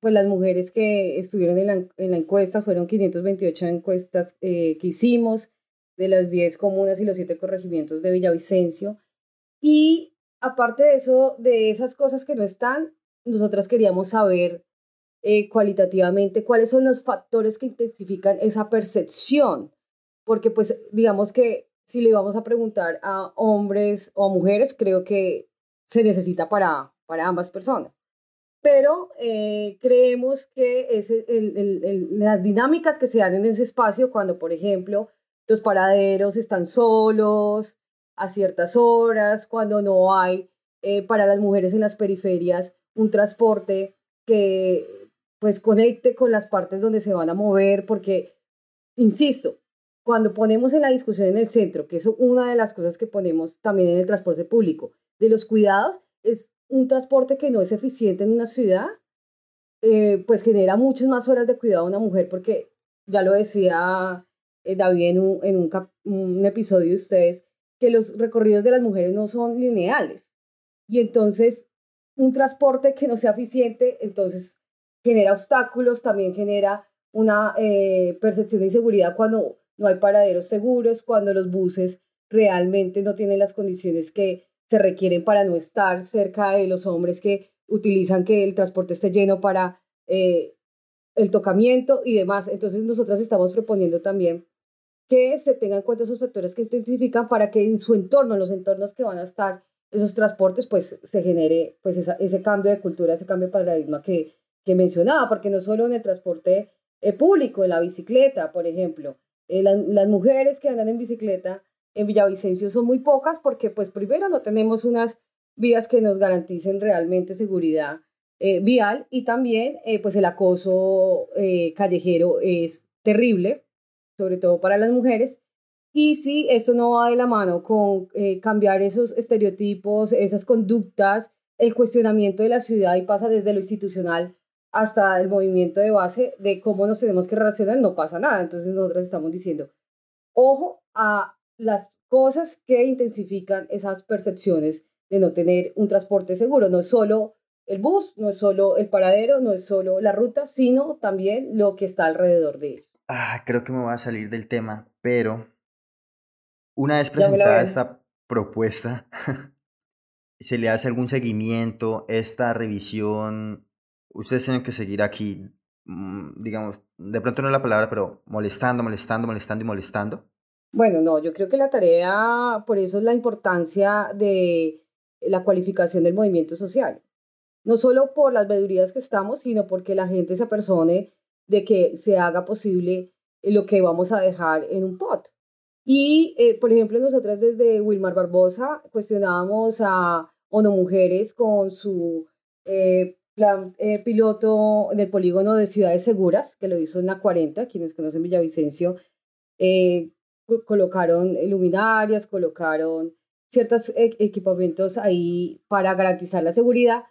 pues las mujeres que estuvieron en la, en la encuesta fueron 528 encuestas que hicimos de las 10 comunas y los 7 corregimientos de Villavicencio. Y aparte de eso, de esas cosas que no están, nosotras queríamos saber eh, cualitativamente cuáles son los factores que intensifican esa percepción, porque pues digamos que si le vamos a preguntar a hombres o a mujeres, creo que se necesita para, para ambas personas. Pero eh, creemos que es las dinámicas que se dan en ese espacio, cuando por ejemplo los paraderos están solos a ciertas horas, cuando no hay eh, para las mujeres en las periferias un transporte que pues conecte con las partes donde se van a mover, porque, insisto, cuando ponemos en la discusión en el centro, que es una de las cosas que ponemos también en el transporte público, de los cuidados, es un transporte que no es eficiente en una ciudad, eh, pues genera muchas más horas de cuidado a una mujer, porque ya lo decía eh, David en, un, en un, un episodio de ustedes, que los recorridos de las mujeres no son lineales. Y entonces un transporte que no sea eficiente, entonces genera obstáculos, también genera una eh, percepción de inseguridad cuando no hay paraderos seguros, cuando los buses realmente no tienen las condiciones que se requieren para no estar cerca de los hombres que utilizan que el transporte esté lleno para eh, el tocamiento y demás. Entonces nosotras estamos proponiendo también que se tengan en cuenta esos factores que intensifican para que en su entorno, en los entornos que van a estar esos transportes, pues se genere pues ese cambio de cultura, ese cambio de paradigma que, que mencionaba, porque no solo en el transporte eh, público, en la bicicleta, por ejemplo, eh, las mujeres que andan en bicicleta en Villavicencio son muy pocas porque pues primero no tenemos unas vías que nos garanticen realmente seguridad eh, vial y también pues el acoso callejero es terrible, sobre todo para las mujeres, y si esto no va de la mano con eh, cambiar esos estereotipos, esas conductas, el cuestionamiento de la ciudad y pasa desde lo institucional hasta el movimiento de base de cómo nos tenemos que relacionar, no pasa nada. Entonces nosotros estamos diciendo, ojo a las cosas que intensifican esas percepciones de no tener un transporte seguro. No es solo el bus, no es solo el paradero, no es solo la ruta, sino también lo que está alrededor de él. Ah, creo que me voy a salir del tema, pero una vez presentada esta propuesta, ¿se le hace algún seguimiento? Esta revisión, ustedes tienen que seguir aquí, mm, digamos, de pronto no es la palabra, pero molestando, molestando, molestando y molestando. Bueno, no, yo creo que la tarea, por eso es la importancia de la cualificación del movimiento social. No solo por las vedurías que estamos, sino porque la gente se apersone de que se haga posible lo que vamos a dejar en un pot. Y, eh, por ejemplo, nosotras desde Wilmar Barbosa cuestionábamos a ONU Mujeres con su eh, plan eh, piloto del polígono de ciudades seguras, que lo hizo en la 40, quienes conocen Villavicencio, colocaron luminarias, colocaron ciertos equipamientos ahí para garantizar la seguridad,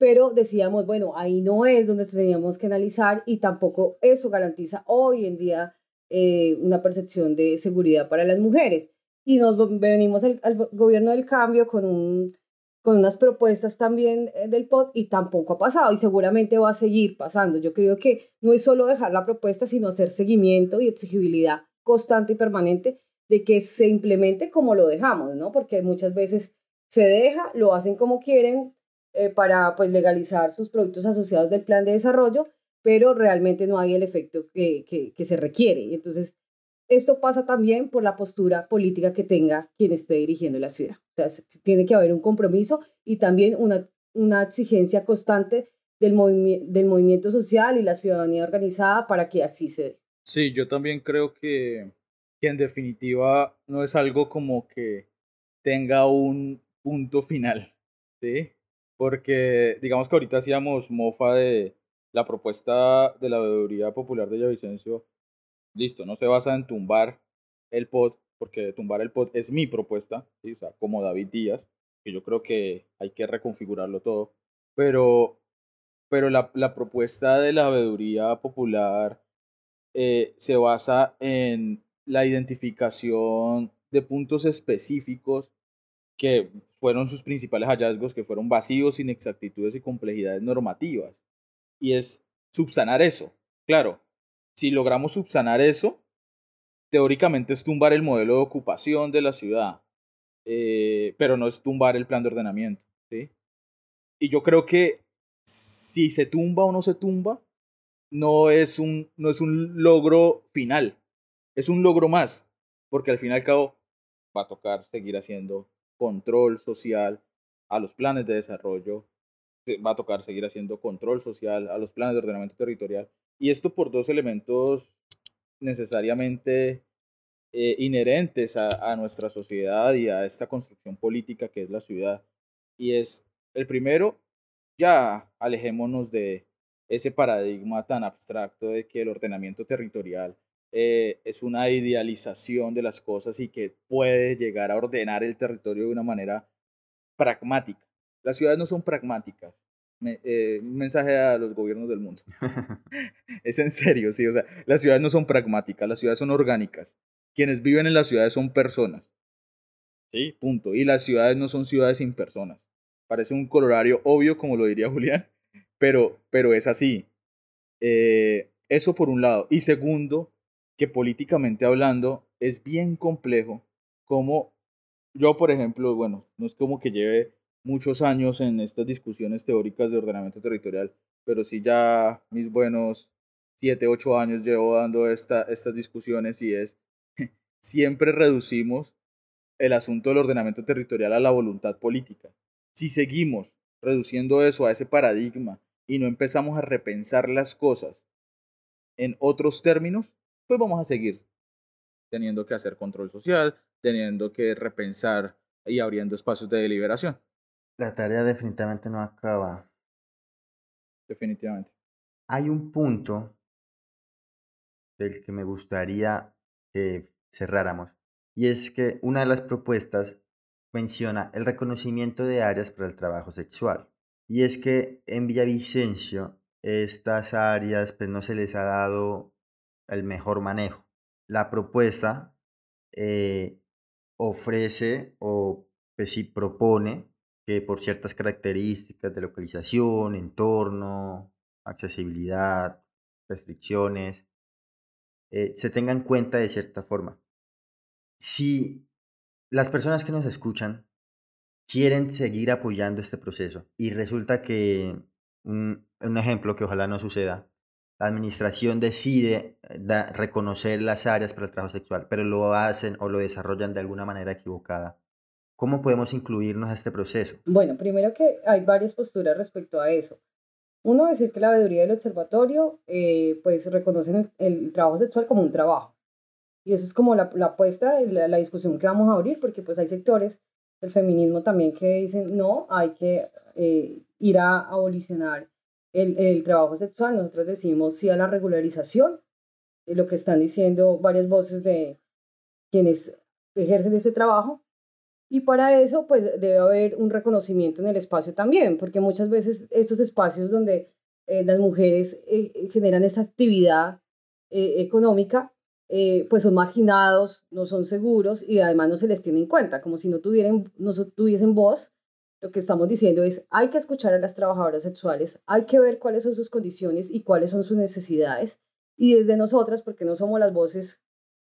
pero decíamos, bueno, ahí no es donde teníamos que analizar y tampoco eso garantiza hoy en día eh, una percepción de seguridad para las mujeres. Y nos venimos al, gobierno del cambio con, un, con unas propuestas también eh, del POT y tampoco ha pasado y seguramente va a seguir pasando. Yo creo que no es solo dejar la propuesta, sino hacer seguimiento y exigibilidad constante y permanente de que se implemente como lo dejamos, ¿no? Porque muchas veces se deja, lo hacen como quieren eh, para pues legalizar sus productos asociados del plan de desarrollo pero realmente no hay el efecto que, que, se requiere. Entonces, esto pasa también por la postura política que tenga quien esté dirigiendo la ciudad. O sea, tiene que haber un compromiso y también una, una exigencia constante del, del movimiento social y la ciudadanía organizada para que así se dé. Sí, yo también creo que, que en definitiva no es algo como que tenga un punto final, ¿sí? Porque digamos que ahorita hacíamos mofa de, la propuesta de la veeduría popular de Villavicencio, listo, no se basa en tumbar el POT, porque tumbar el POT es mi propuesta, como David Díaz, que yo creo que hay que reconfigurarlo todo, pero, pero la, la propuesta de la veeduría popular eh, se basa en la identificación de puntos específicos que fueron sus principales hallazgos, que fueron vacíos, inexactitudes y complejidades normativas y es subsanar eso. Claro, si logramos subsanar eso, teóricamente es tumbar el modelo de ocupación de la ciudad, eh, pero no es tumbar el plan de ordenamiento. ¿sí? Y yo creo que si se tumba o no se tumba, no es un, no es un logro final, es un logro más, porque al fin y al cabo va a tocar seguir haciendo control social a los planes de desarrollo, va a tocar seguir haciendo control social a los planes de ordenamiento territorial. Y esto por dos elementos necesariamente eh, inherentes a, nuestra sociedad y a esta construcción política que es la ciudad. Y es, el primero, ya alejémonos de ese paradigma tan abstracto de que el ordenamiento territorial eh, es una idealización de las cosas y que puede llegar a ordenar el territorio de una manera pragmática. Las ciudades no son pragmáticas. Eh, un mensaje a los gobiernos del mundo. es en serio, sí. O sea, las ciudades no son pragmáticas, las ciudades son orgánicas. Quienes viven en las ciudades son personas. Sí, punto. Y las ciudades no son ciudades sin personas. Parece un colorario obvio, como lo diría Julián, pero, pero es así. Eh, eso por un lado. Y segundo, que políticamente hablando es bien complejo como yo, por ejemplo, bueno, no es como que lleve muchos años en estas discusiones teóricas de ordenamiento territorial, pero sí ya mis buenos siete, ocho años llevo dando esta, estas discusiones y es, siempre reducimos el asunto del ordenamiento territorial a la voluntad política. Si seguimos reduciendo eso a ese paradigma y no empezamos a repensar las cosas en otros términos, pues vamos a seguir teniendo que hacer control social, teniendo que repensar y abriendo espacios de deliberación. La tarea definitivamente no acaba. Definitivamente. Hay un punto del que me gustaría que cerráramos, y es que una de las propuestas menciona el reconocimiento de áreas para el trabajo sexual. Y es que en Villavicencio estas áreas pues no se les ha dado el mejor manejo. La propuesta eh, ofrece o pues sí propone que por ciertas características de localización, entorno, accesibilidad, restricciones, eh, se tengan en cuenta de cierta forma. Si las personas que nos escuchan quieren seguir apoyando este proceso y resulta que, un, ejemplo que ojalá no suceda, la administración decide eh, reconocer las áreas para el trabajo sexual, pero lo hacen o lo desarrollan de alguna manera equivocada. ¿Cómo podemos incluirnos a este proceso? Bueno, primero que hay varias posturas respecto a eso. Uno, decir que la veeduría del observatorio eh, pues reconocen el, trabajo sexual como un trabajo. Y eso es como la, la apuesta, la, la, discusión que vamos a abrir, porque pues hay sectores del feminismo también que dicen, no, hay que eh, ir a abolicionar el, el, trabajo sexual. Nosotros decimos sí a la regularización, de lo que están diciendo varias voces de quienes ejercen ese trabajo, y para eso, pues debe haber un reconocimiento en el espacio también, porque muchas veces estos espacios donde eh, las mujeres eh, generan esta actividad eh, económica eh, pues son marginados, no son seguros y además no se les tiene en cuenta, como si no, tuvieran, no tuviesen voz. Lo que estamos diciendo es, hay que escuchar a las trabajadoras sexuales, hay que ver cuáles son sus condiciones y cuáles son sus necesidades. Y desde nosotras, porque no somos las voces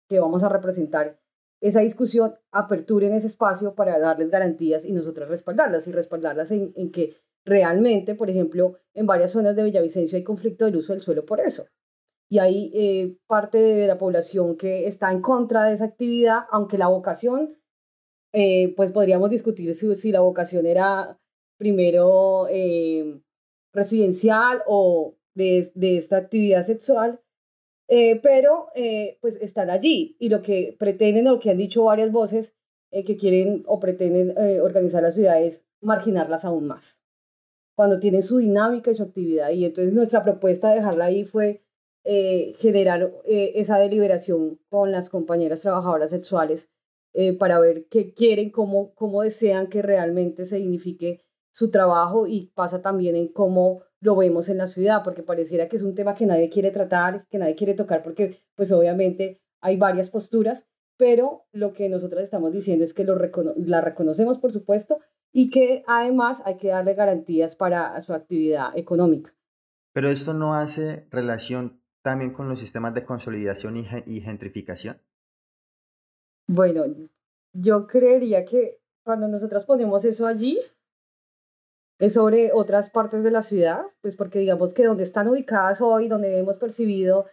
que vamos a representar esa discusión, aperturen ese espacio para darles garantías y nosotras respaldarlas y respaldarlas en, en que realmente, por ejemplo, en varias zonas de Villavicencio hay conflicto del uso del suelo por eso. Y hay eh, parte de la población que está en contra de esa actividad, aunque la vocación, eh, pues podríamos discutir si, si, la vocación era primero eh, residencial o de, de, esta actividad sexual, pero pues están allí y lo que pretenden o lo que han dicho varias voces que quieren o pretenden organizar las ciudades, marginarlas aún más cuando tienen su dinámica y su actividad. Y entonces nuestra propuesta de dejarla ahí fue eh, generar eh, esa deliberación con las compañeras trabajadoras sexuales eh, para ver qué quieren, cómo, cómo desean que realmente se dignifique su trabajo y pasa también en cómo lo vemos en la ciudad, porque pareciera que es un tema que nadie quiere tratar, que nadie quiere tocar, porque pues obviamente hay varias posturas, pero lo que nosotras estamos diciendo es que lo la reconocemos, por supuesto, y que además hay que darle garantías para su actividad económica. Pero esto no hace relación también con los sistemas de consolidación y, gentrificación. Bueno, yo creería que cuando nosotras ponemos eso allí, es sobre otras partes de la ciudad, pues porque digamos que donde están ubicadas hoy, donde hemos percibido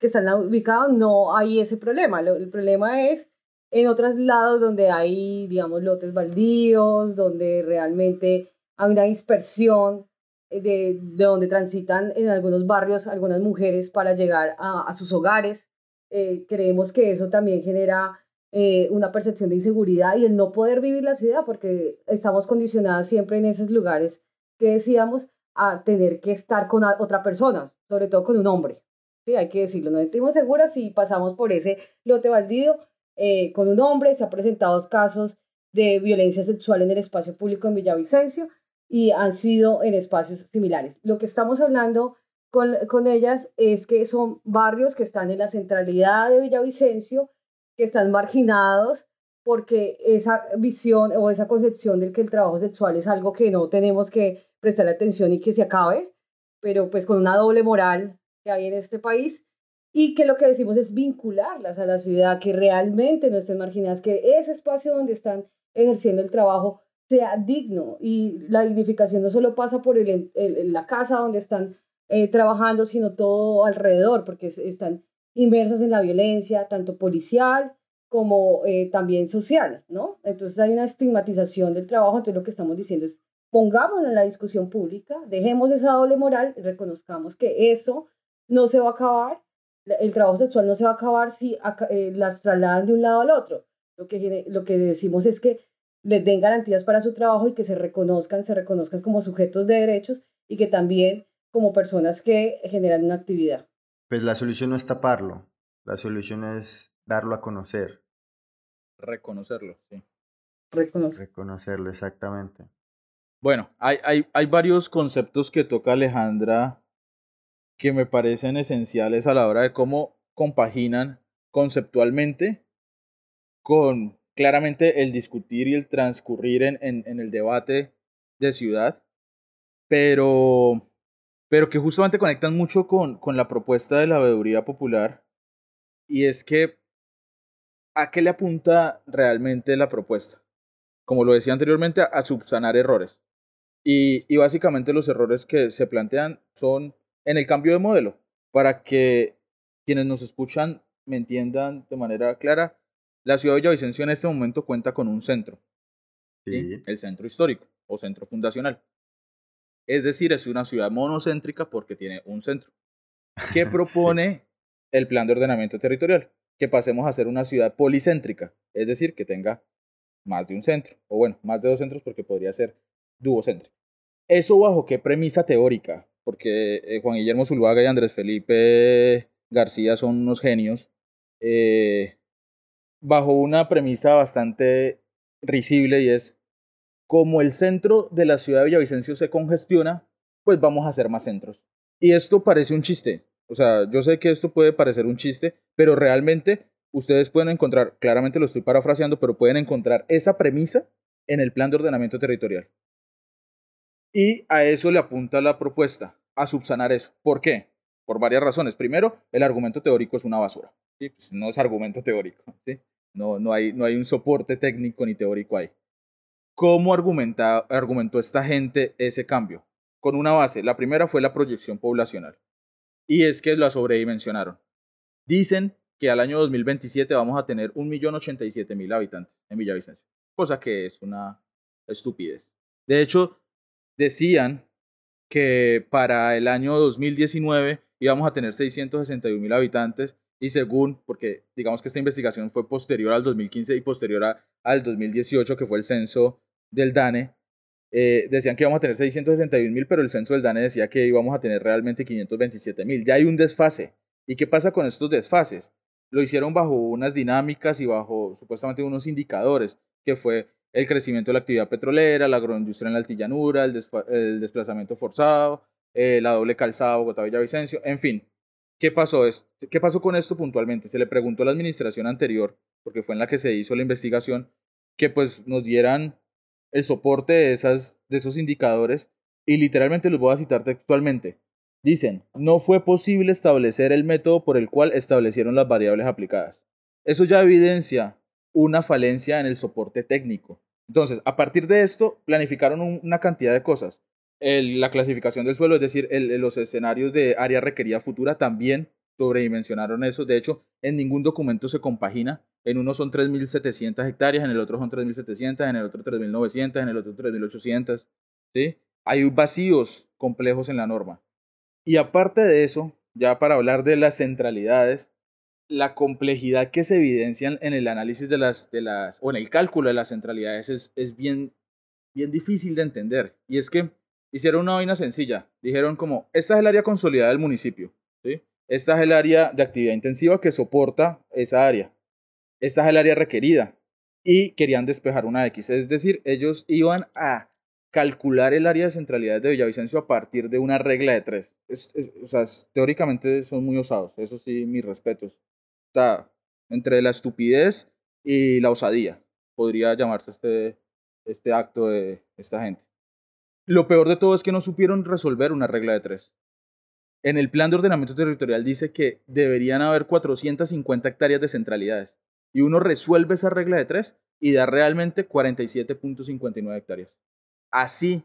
que están ubicados, no hay ese problema. el problema es en otros lados donde hay, digamos, lotes baldíos, donde realmente hay una dispersión eh, de, de donde transitan en algunos barrios algunas mujeres para llegar a, sus hogares. Eh, creemos que eso también genera eh, una percepción de inseguridad y el no poder vivir la ciudad porque estamos condicionadas siempre en esos lugares que decíamos a tener que estar con otra persona, sobre todo con un hombre. Sí, hay que decirlo, nos sentimos seguras si pasamos por ese lote baldío eh, con un hombre, se han presentado casos de violencia sexual en el espacio público en Villavicencio y han sido en espacios similares. Lo que estamos hablando con, con ellas es que son barrios que están en la centralidad de Villavicencio, que están marginados porque esa visión o esa concepción del que el trabajo sexual es algo que no tenemos que prestar atención y que se acabe, pero pues con una doble moral que hay en este país, y que lo que decimos es vincularlas a la ciudad, que realmente no estén marginadas, que ese espacio donde están ejerciendo el trabajo sea digno. Y la dignificación no solo pasa por el, la casa donde están eh, trabajando, sino todo alrededor, porque están inmersas en la violencia, tanto policial como eh, también social, ¿no? Entonces hay una estigmatización del trabajo, entonces lo que estamos diciendo es pongámoslo en la discusión pública, dejemos esa doble moral y reconozcamos que eso no se va a acabar el trabajo sexual no se va a acabar si eh, las trasladan de un lado al otro. Lo que, lo que decimos es que les den garantías para su trabajo y que se reconozcan, se reconozcan como sujetos de derechos y que también como personas que generan una actividad. Pues la solución no es taparlo, la solución es darlo a conocer. Reconocerlo, sí. Reconocerlo, exactamente. Bueno, hay, hay, hay varios conceptos que toca Alejandra que me parecen esenciales a la hora de cómo compaginan conceptualmente con claramente el discutir y el transcurrir en, en, el debate de ciudad, pero, pero que justamente conectan mucho con, con la propuesta de la veeduría popular, y es que ¿a qué le apunta realmente la propuesta? Como lo decía anteriormente, a subsanar errores. Y, y básicamente los errores que se plantean son en el cambio de modelo, para que quienes nos escuchan me entiendan de manera clara, la ciudad de Villavicencio en este momento cuenta con un centro, sí. el centro histórico o centro fundacional. Es decir, es una ciudad monocéntrica porque tiene un centro. ¿Qué propone el plan de ordenamiento territorial? Que pasemos a ser una ciudad policéntrica, es decir, que tenga más de un centro, o bueno, más de dos centros porque podría ser duocéntrica. ¿Eso bajo qué premisa teórica? porque eh, Juan Guillermo Zuluaga y Andrés Felipe García son unos genios, eh, bajo una premisa bastante risible y es, como el centro de la ciudad de Villavicencio se congestiona, pues vamos a hacer más centros. Y esto parece un chiste, O sea, yo sé que esto puede parecer un chiste, pero realmente ustedes pueden encontrar, claramente lo estoy parafraseando, pero pueden encontrar esa premisa en el plan de ordenamiento territorial. Y a eso le apunta la propuesta, a subsanar eso. ¿Por qué? Por varias razones. Primero, el argumento teórico es una basura. ¿sí? Pues no es argumento teórico. ¿sí? No, no, hay, no hay un soporte técnico ni teórico ahí. ¿Cómo argumentó esta gente ese cambio? Con una base. La primera fue la proyección poblacional. Y es que la sobredimensionaron. Dicen que al año 2027 vamos a tener 1.087.000 habitantes en Villavicencio, cosa que es una estupidez. De hecho, decían que para el año 2019 íbamos a tener 661.000 habitantes y según, porque digamos que esta investigación fue posterior al 2015 y posterior al 2018, que fue el censo del DANE, eh, decían que íbamos a tener 661.000, pero el censo del DANE decía que íbamos a tener realmente 527.000. Ya hay un desfase. ¿Y qué pasa con estos desfases? lo hicieron bajo unas dinámicas y bajo supuestamente unos indicadores, que fue el crecimiento de la actividad petrolera, la agroindustria en la altillanura, el, el desplazamiento forzado, eh, la doble calzada Bogotá-Villavicencio, en fin. ¿Qué pasó? ¿Qué pasó con esto puntualmente? Se le preguntó a la administración anterior, porque fue en la que se hizo la investigación, que pues nos dieran el soporte de, esas, de esos indicadores y literalmente los voy a citar textualmente. Dicen, no fue posible establecer el método por el cual establecieron las variables aplicadas. Eso ya evidencia una falencia en el soporte técnico. Entonces, a partir de esto, planificaron una cantidad de cosas. la clasificación del suelo, es decir, los escenarios de área requerida futura también sobredimensionaron eso. De hecho, en ningún documento se compagina. En uno son 3.700 hectáreas, en el otro son 3.700, en el otro 3.900, en el otro 3.800. ¿sí? Hay vacíos complejos en la norma. Y aparte de eso, ya para hablar de las centralidades, la complejidad que se evidencia en el análisis de las, de las o en el cálculo de las centralidades es, es bien, bien difícil de entender. Y es que hicieron una vaina sencilla. Dijeron como, esta es el área consolidada del municipio. ¿sí? Esta es el área de actividad intensiva que soporta esa área. Esta es el área requerida. Y querían despejar una X. Es decir, ellos iban a calcular el área de centralidad de Villavicencio a partir de una regla de tres. o sea, teóricamente son muy osados, eso sí, mis respetos. Está entre la estupidez y la osadía, podría llamarse este, este acto de esta gente. Lo peor de todo es que no supieron resolver una regla de tres. En el plan de ordenamiento territorial dice que deberían haber 450 hectáreas de centralidades. Y uno resuelve esa regla de tres y da realmente 47.59 hectáreas. Así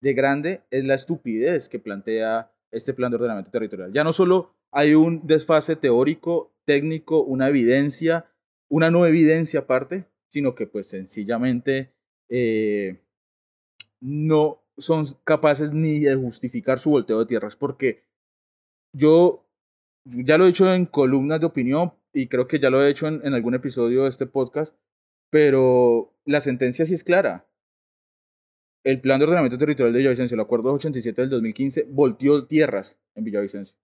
de grande es la estupidez que plantea este plan de ordenamiento territorial. Ya no solo hay un desfase teórico, técnico, una evidencia, una no evidencia aparte, sino que pues sencillamente eh, no son capaces ni de justificar su volteo de tierras, porque yo ya lo he hecho en columnas de opinión y creo que ya lo he hecho en, en algún episodio de este podcast, pero la sentencia sí es clara el plan de ordenamiento territorial de Villavicencio, el acuerdo 87 del 2015, volteó tierras en Villavicencio,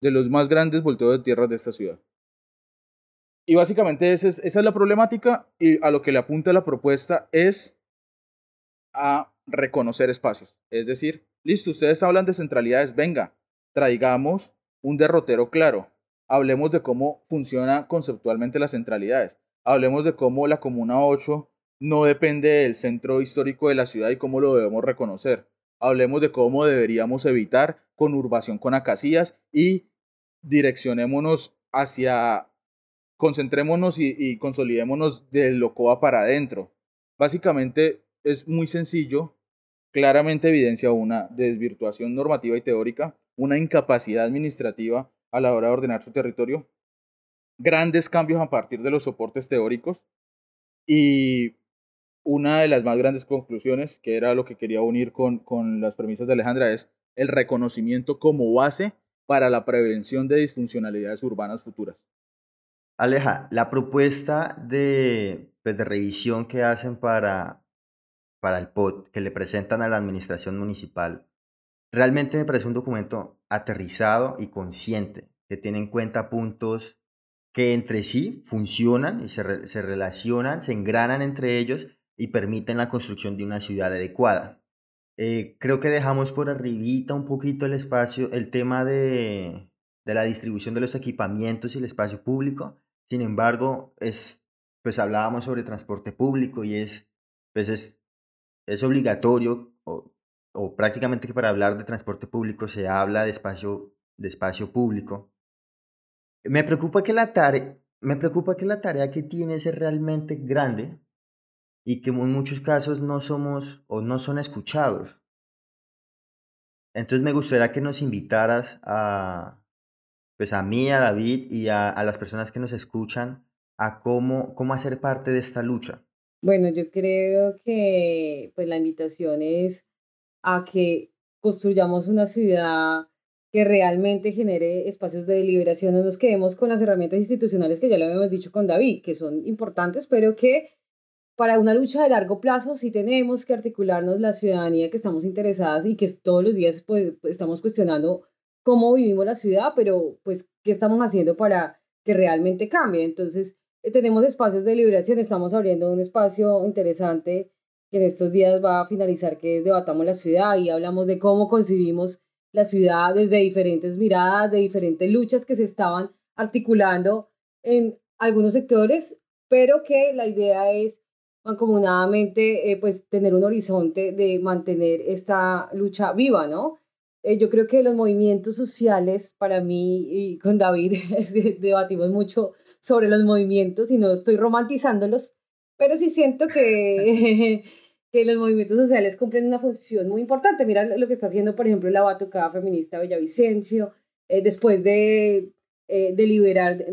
de los más grandes volteos de tierras de esta ciudad. Y básicamente esa es, esa es la problemática y a lo que le apunta la propuesta es a reconocer espacios. Es decir, listo, ustedes hablan de centralidades, venga, traigamos un derrotero claro. Hablemos de cómo funciona conceptualmente las centralidades. Hablemos de cómo la Comuna 8 no depende del centro histórico de la ciudad y cómo lo debemos reconocer. Hablemos de cómo deberíamos evitar conurbación con acacias y direccionémonos hacia, concentrémonos y, consolidémonos del Locoa para adentro. Básicamente es muy sencillo, claramente evidencia una desvirtuación normativa y teórica, una incapacidad administrativa a la hora de ordenar su territorio, grandes cambios a partir de los soportes teóricos y una de las más grandes conclusiones, que era lo que quería unir con, con las premisas de Alejandra, es el reconocimiento como base para la prevención de disfuncionalidades urbanas futuras. Aleja, la propuesta de, pues, de revisión que hacen para, para el POT, que le presentan a la administración municipal, realmente me parece un documento aterrizado y consciente, que tiene en cuenta puntos que entre sí funcionan y se, se relacionan, se engranan entre ellos y permiten la construcción de una ciudad adecuada. Eh, creo que dejamos por arribita un poquito el espacio, el tema de, de la distribución de los equipamientos y el espacio público. Sin embargo, es, pues hablábamos sobre transporte público y es, pues es, es obligatorio o, prácticamente que para hablar de transporte público se habla de espacio, de espacio público. Me preocupa que la tarea, me preocupa que la tarea que tienes es realmente grande y que en muchos casos no somos o no son escuchados. Entonces me gustaría que nos invitaras a, pues a mí, a David y a, a las personas que nos escuchan a cómo, cómo hacer parte de esta lucha. Bueno, yo creo que pues la invitación es a que construyamos una ciudad que realmente genere espacios de deliberación, no nos quedemos con las herramientas institucionales que ya lo habíamos dicho con David, que son importantes, pero que para una lucha de largo plazo sí tenemos que articularnos la ciudadanía que estamos interesadas y que todos los días pues, estamos cuestionando cómo vivimos la ciudad, pero pues qué estamos haciendo para que realmente cambie. Entonces, eh, tenemos espacios de liberación, estamos abriendo un espacio interesante que en estos días va a finalizar, que es Debatamos la Ciudad y hablamos de cómo concibimos la ciudad desde diferentes miradas, de diferentes luchas que se estaban articulando en algunos sectores, pero que la idea es mancomunadamente eh, pues tener un horizonte de mantener esta lucha viva, ¿no? Eh, yo creo que los movimientos sociales, para mí y con David debatimos mucho sobre los movimientos y no estoy romantizándolos, pero sí siento que, que los movimientos sociales cumplen una función muy importante. Mira lo que está haciendo, por ejemplo, la batucada feminista Villavicencio, eh, después de eh, deliberar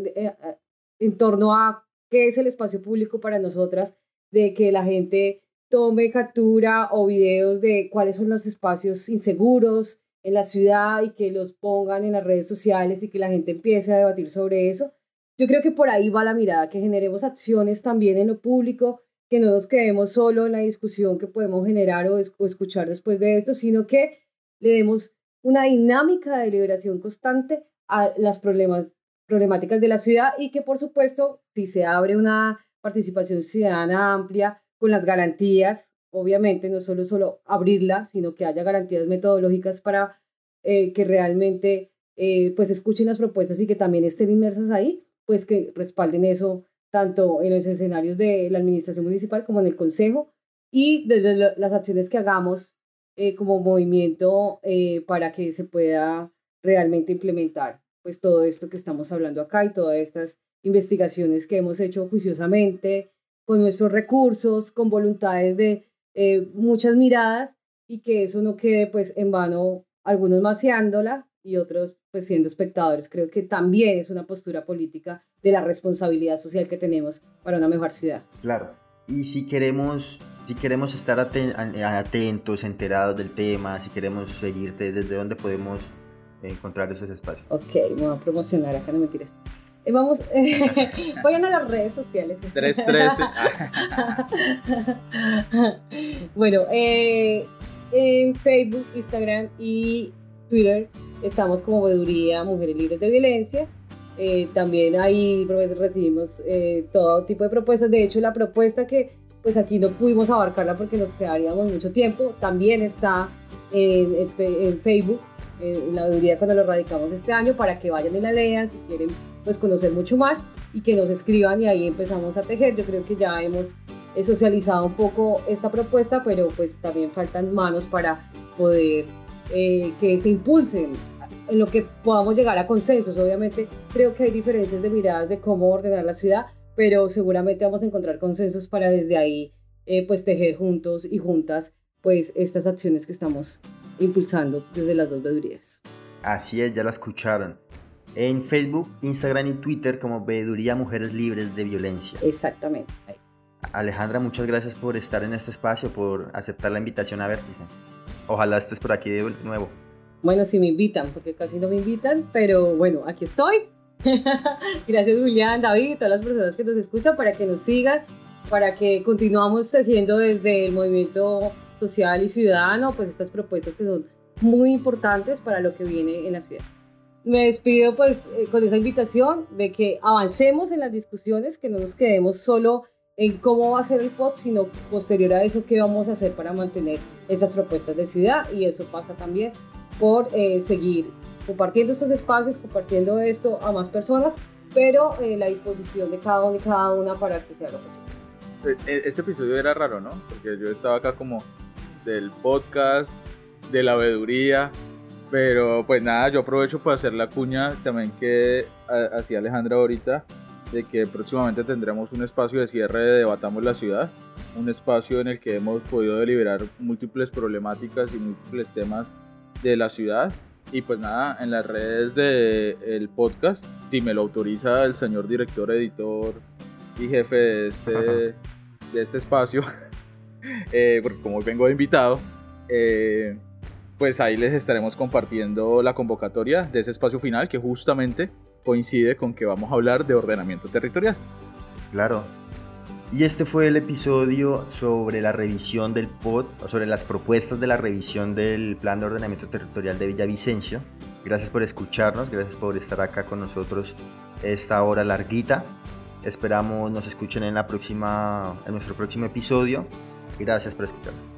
en torno a qué es el espacio público para nosotras, de que la gente tome captura o videos de cuáles son los espacios inseguros en la ciudad y que los pongan en las redes sociales y que la gente empiece a debatir sobre eso. Yo creo que por ahí va la mirada, que generemos acciones también en lo público, que no nos quedemos solo en la discusión que podemos generar o, escuchar después de esto, sino que le demos una dinámica de liberación constante a las problemas, problemáticas de la ciudad y que por supuesto si se abre una participación ciudadana amplia con las garantías, obviamente no solo, solo abrirla, sino que haya garantías metodológicas para eh, que realmente eh, pues escuchen las propuestas y que también estén inmersas ahí, pues que respalden eso tanto en los escenarios de la administración municipal como en el consejo y desde las acciones que hagamos eh, como movimiento para que se pueda realmente implementar pues todo esto que estamos hablando acá y todas estas investigaciones que hemos hecho juiciosamente, con nuestros recursos, con voluntades de eh, muchas miradas y que eso no quede pues en vano, algunos maciándola y otros pues siendo espectadores. Creo que también es una postura política de la responsabilidad social que tenemos para una mejor ciudad. Claro. Y si queremos, si queremos estar atentos, enterados del tema, si queremos seguirte, ¿desde dónde podemos encontrar esos espacios? Ok, me voy a promocionar acá, no mentiras. Eh, vamos, vayan a las redes sociales. 313. bueno, eh, en Facebook, Instagram y Twitter estamos como Veeduría Mujeres Libres de Violencia. Eh, también ahí recibimos todo tipo de propuestas. De hecho, la propuesta que pues aquí no pudimos abarcarla porque nos quedaríamos mucho tiempo, también está en, en Facebook, en la veeduría cuando lo radicamos este año, para que vayan y la lean si quieren pues conocer mucho más y que nos escriban y ahí empezamos a tejer. Yo creo que ya hemos eh, socializado un poco esta propuesta, pero pues también faltan manos para poder eh, que se impulsen en lo que podamos llegar a consensos. Obviamente creo que hay diferencias de miradas de cómo ordenar la ciudad, pero seguramente vamos a encontrar consensos para desde ahí eh, pues tejer juntos y juntas pues estas acciones que estamos impulsando desde las dos veedurías. Así es, ya la escucharon en Facebook, Instagram y Twitter como Veeduría Mujeres Libres de Violencia. Exactamente. Alejandra, muchas gracias por estar en este espacio, por aceptar la invitación a Vértice. Ojalá estés por aquí de nuevo. Bueno, si me invitan, porque casi no me invitan, pero bueno, aquí estoy. gracias Julián, David, todas las personas que nos escuchan para que nos sigan, para que continuamos tejiendo desde el movimiento social y ciudadano, pues estas propuestas que son muy importantes para lo que viene en la ciudad me despido pues eh, con esa invitación de que avancemos en las discusiones, que no nos quedemos solo en cómo va a ser el POT, sino posterior a eso qué vamos a hacer para mantener esas propuestas de ciudad y eso pasa también por eh, seguir compartiendo estos espacios, compartiendo esto a más personas, pero eh, la disposición de cada uno y cada una para que sea lo posible. E, e, este episodio era raro, ¿no? Porque yo estaba acá como del podcast, de la veeduría, pero pues nada, yo aprovecho para hacer la cuña también que hacía Alejandra ahorita, de que próximamente tendremos un espacio de cierre de Debatamos la Ciudad, un espacio en el que hemos podido deliberar múltiples problemáticas y múltiples temas de la ciudad. Y pues nada, en las redes del podcast, si me lo autoriza el señor director, editor y jefe de este, de este espacio, eh, porque como vengo de invitado, eh, pues ahí les estaremos compartiendo la convocatoria de ese espacio final que justamente coincide con que vamos a hablar de ordenamiento territorial. Claro. Y este fue el episodio sobre la revisión del POT, sobre las propuestas de la revisión del Plan de Ordenamiento Territorial de Villavicencio. Gracias por escucharnos, gracias por estar acá con nosotros esta hora larguita. Esperamos nos escuchen en, la próxima, en nuestro próximo episodio. Gracias por escucharnos.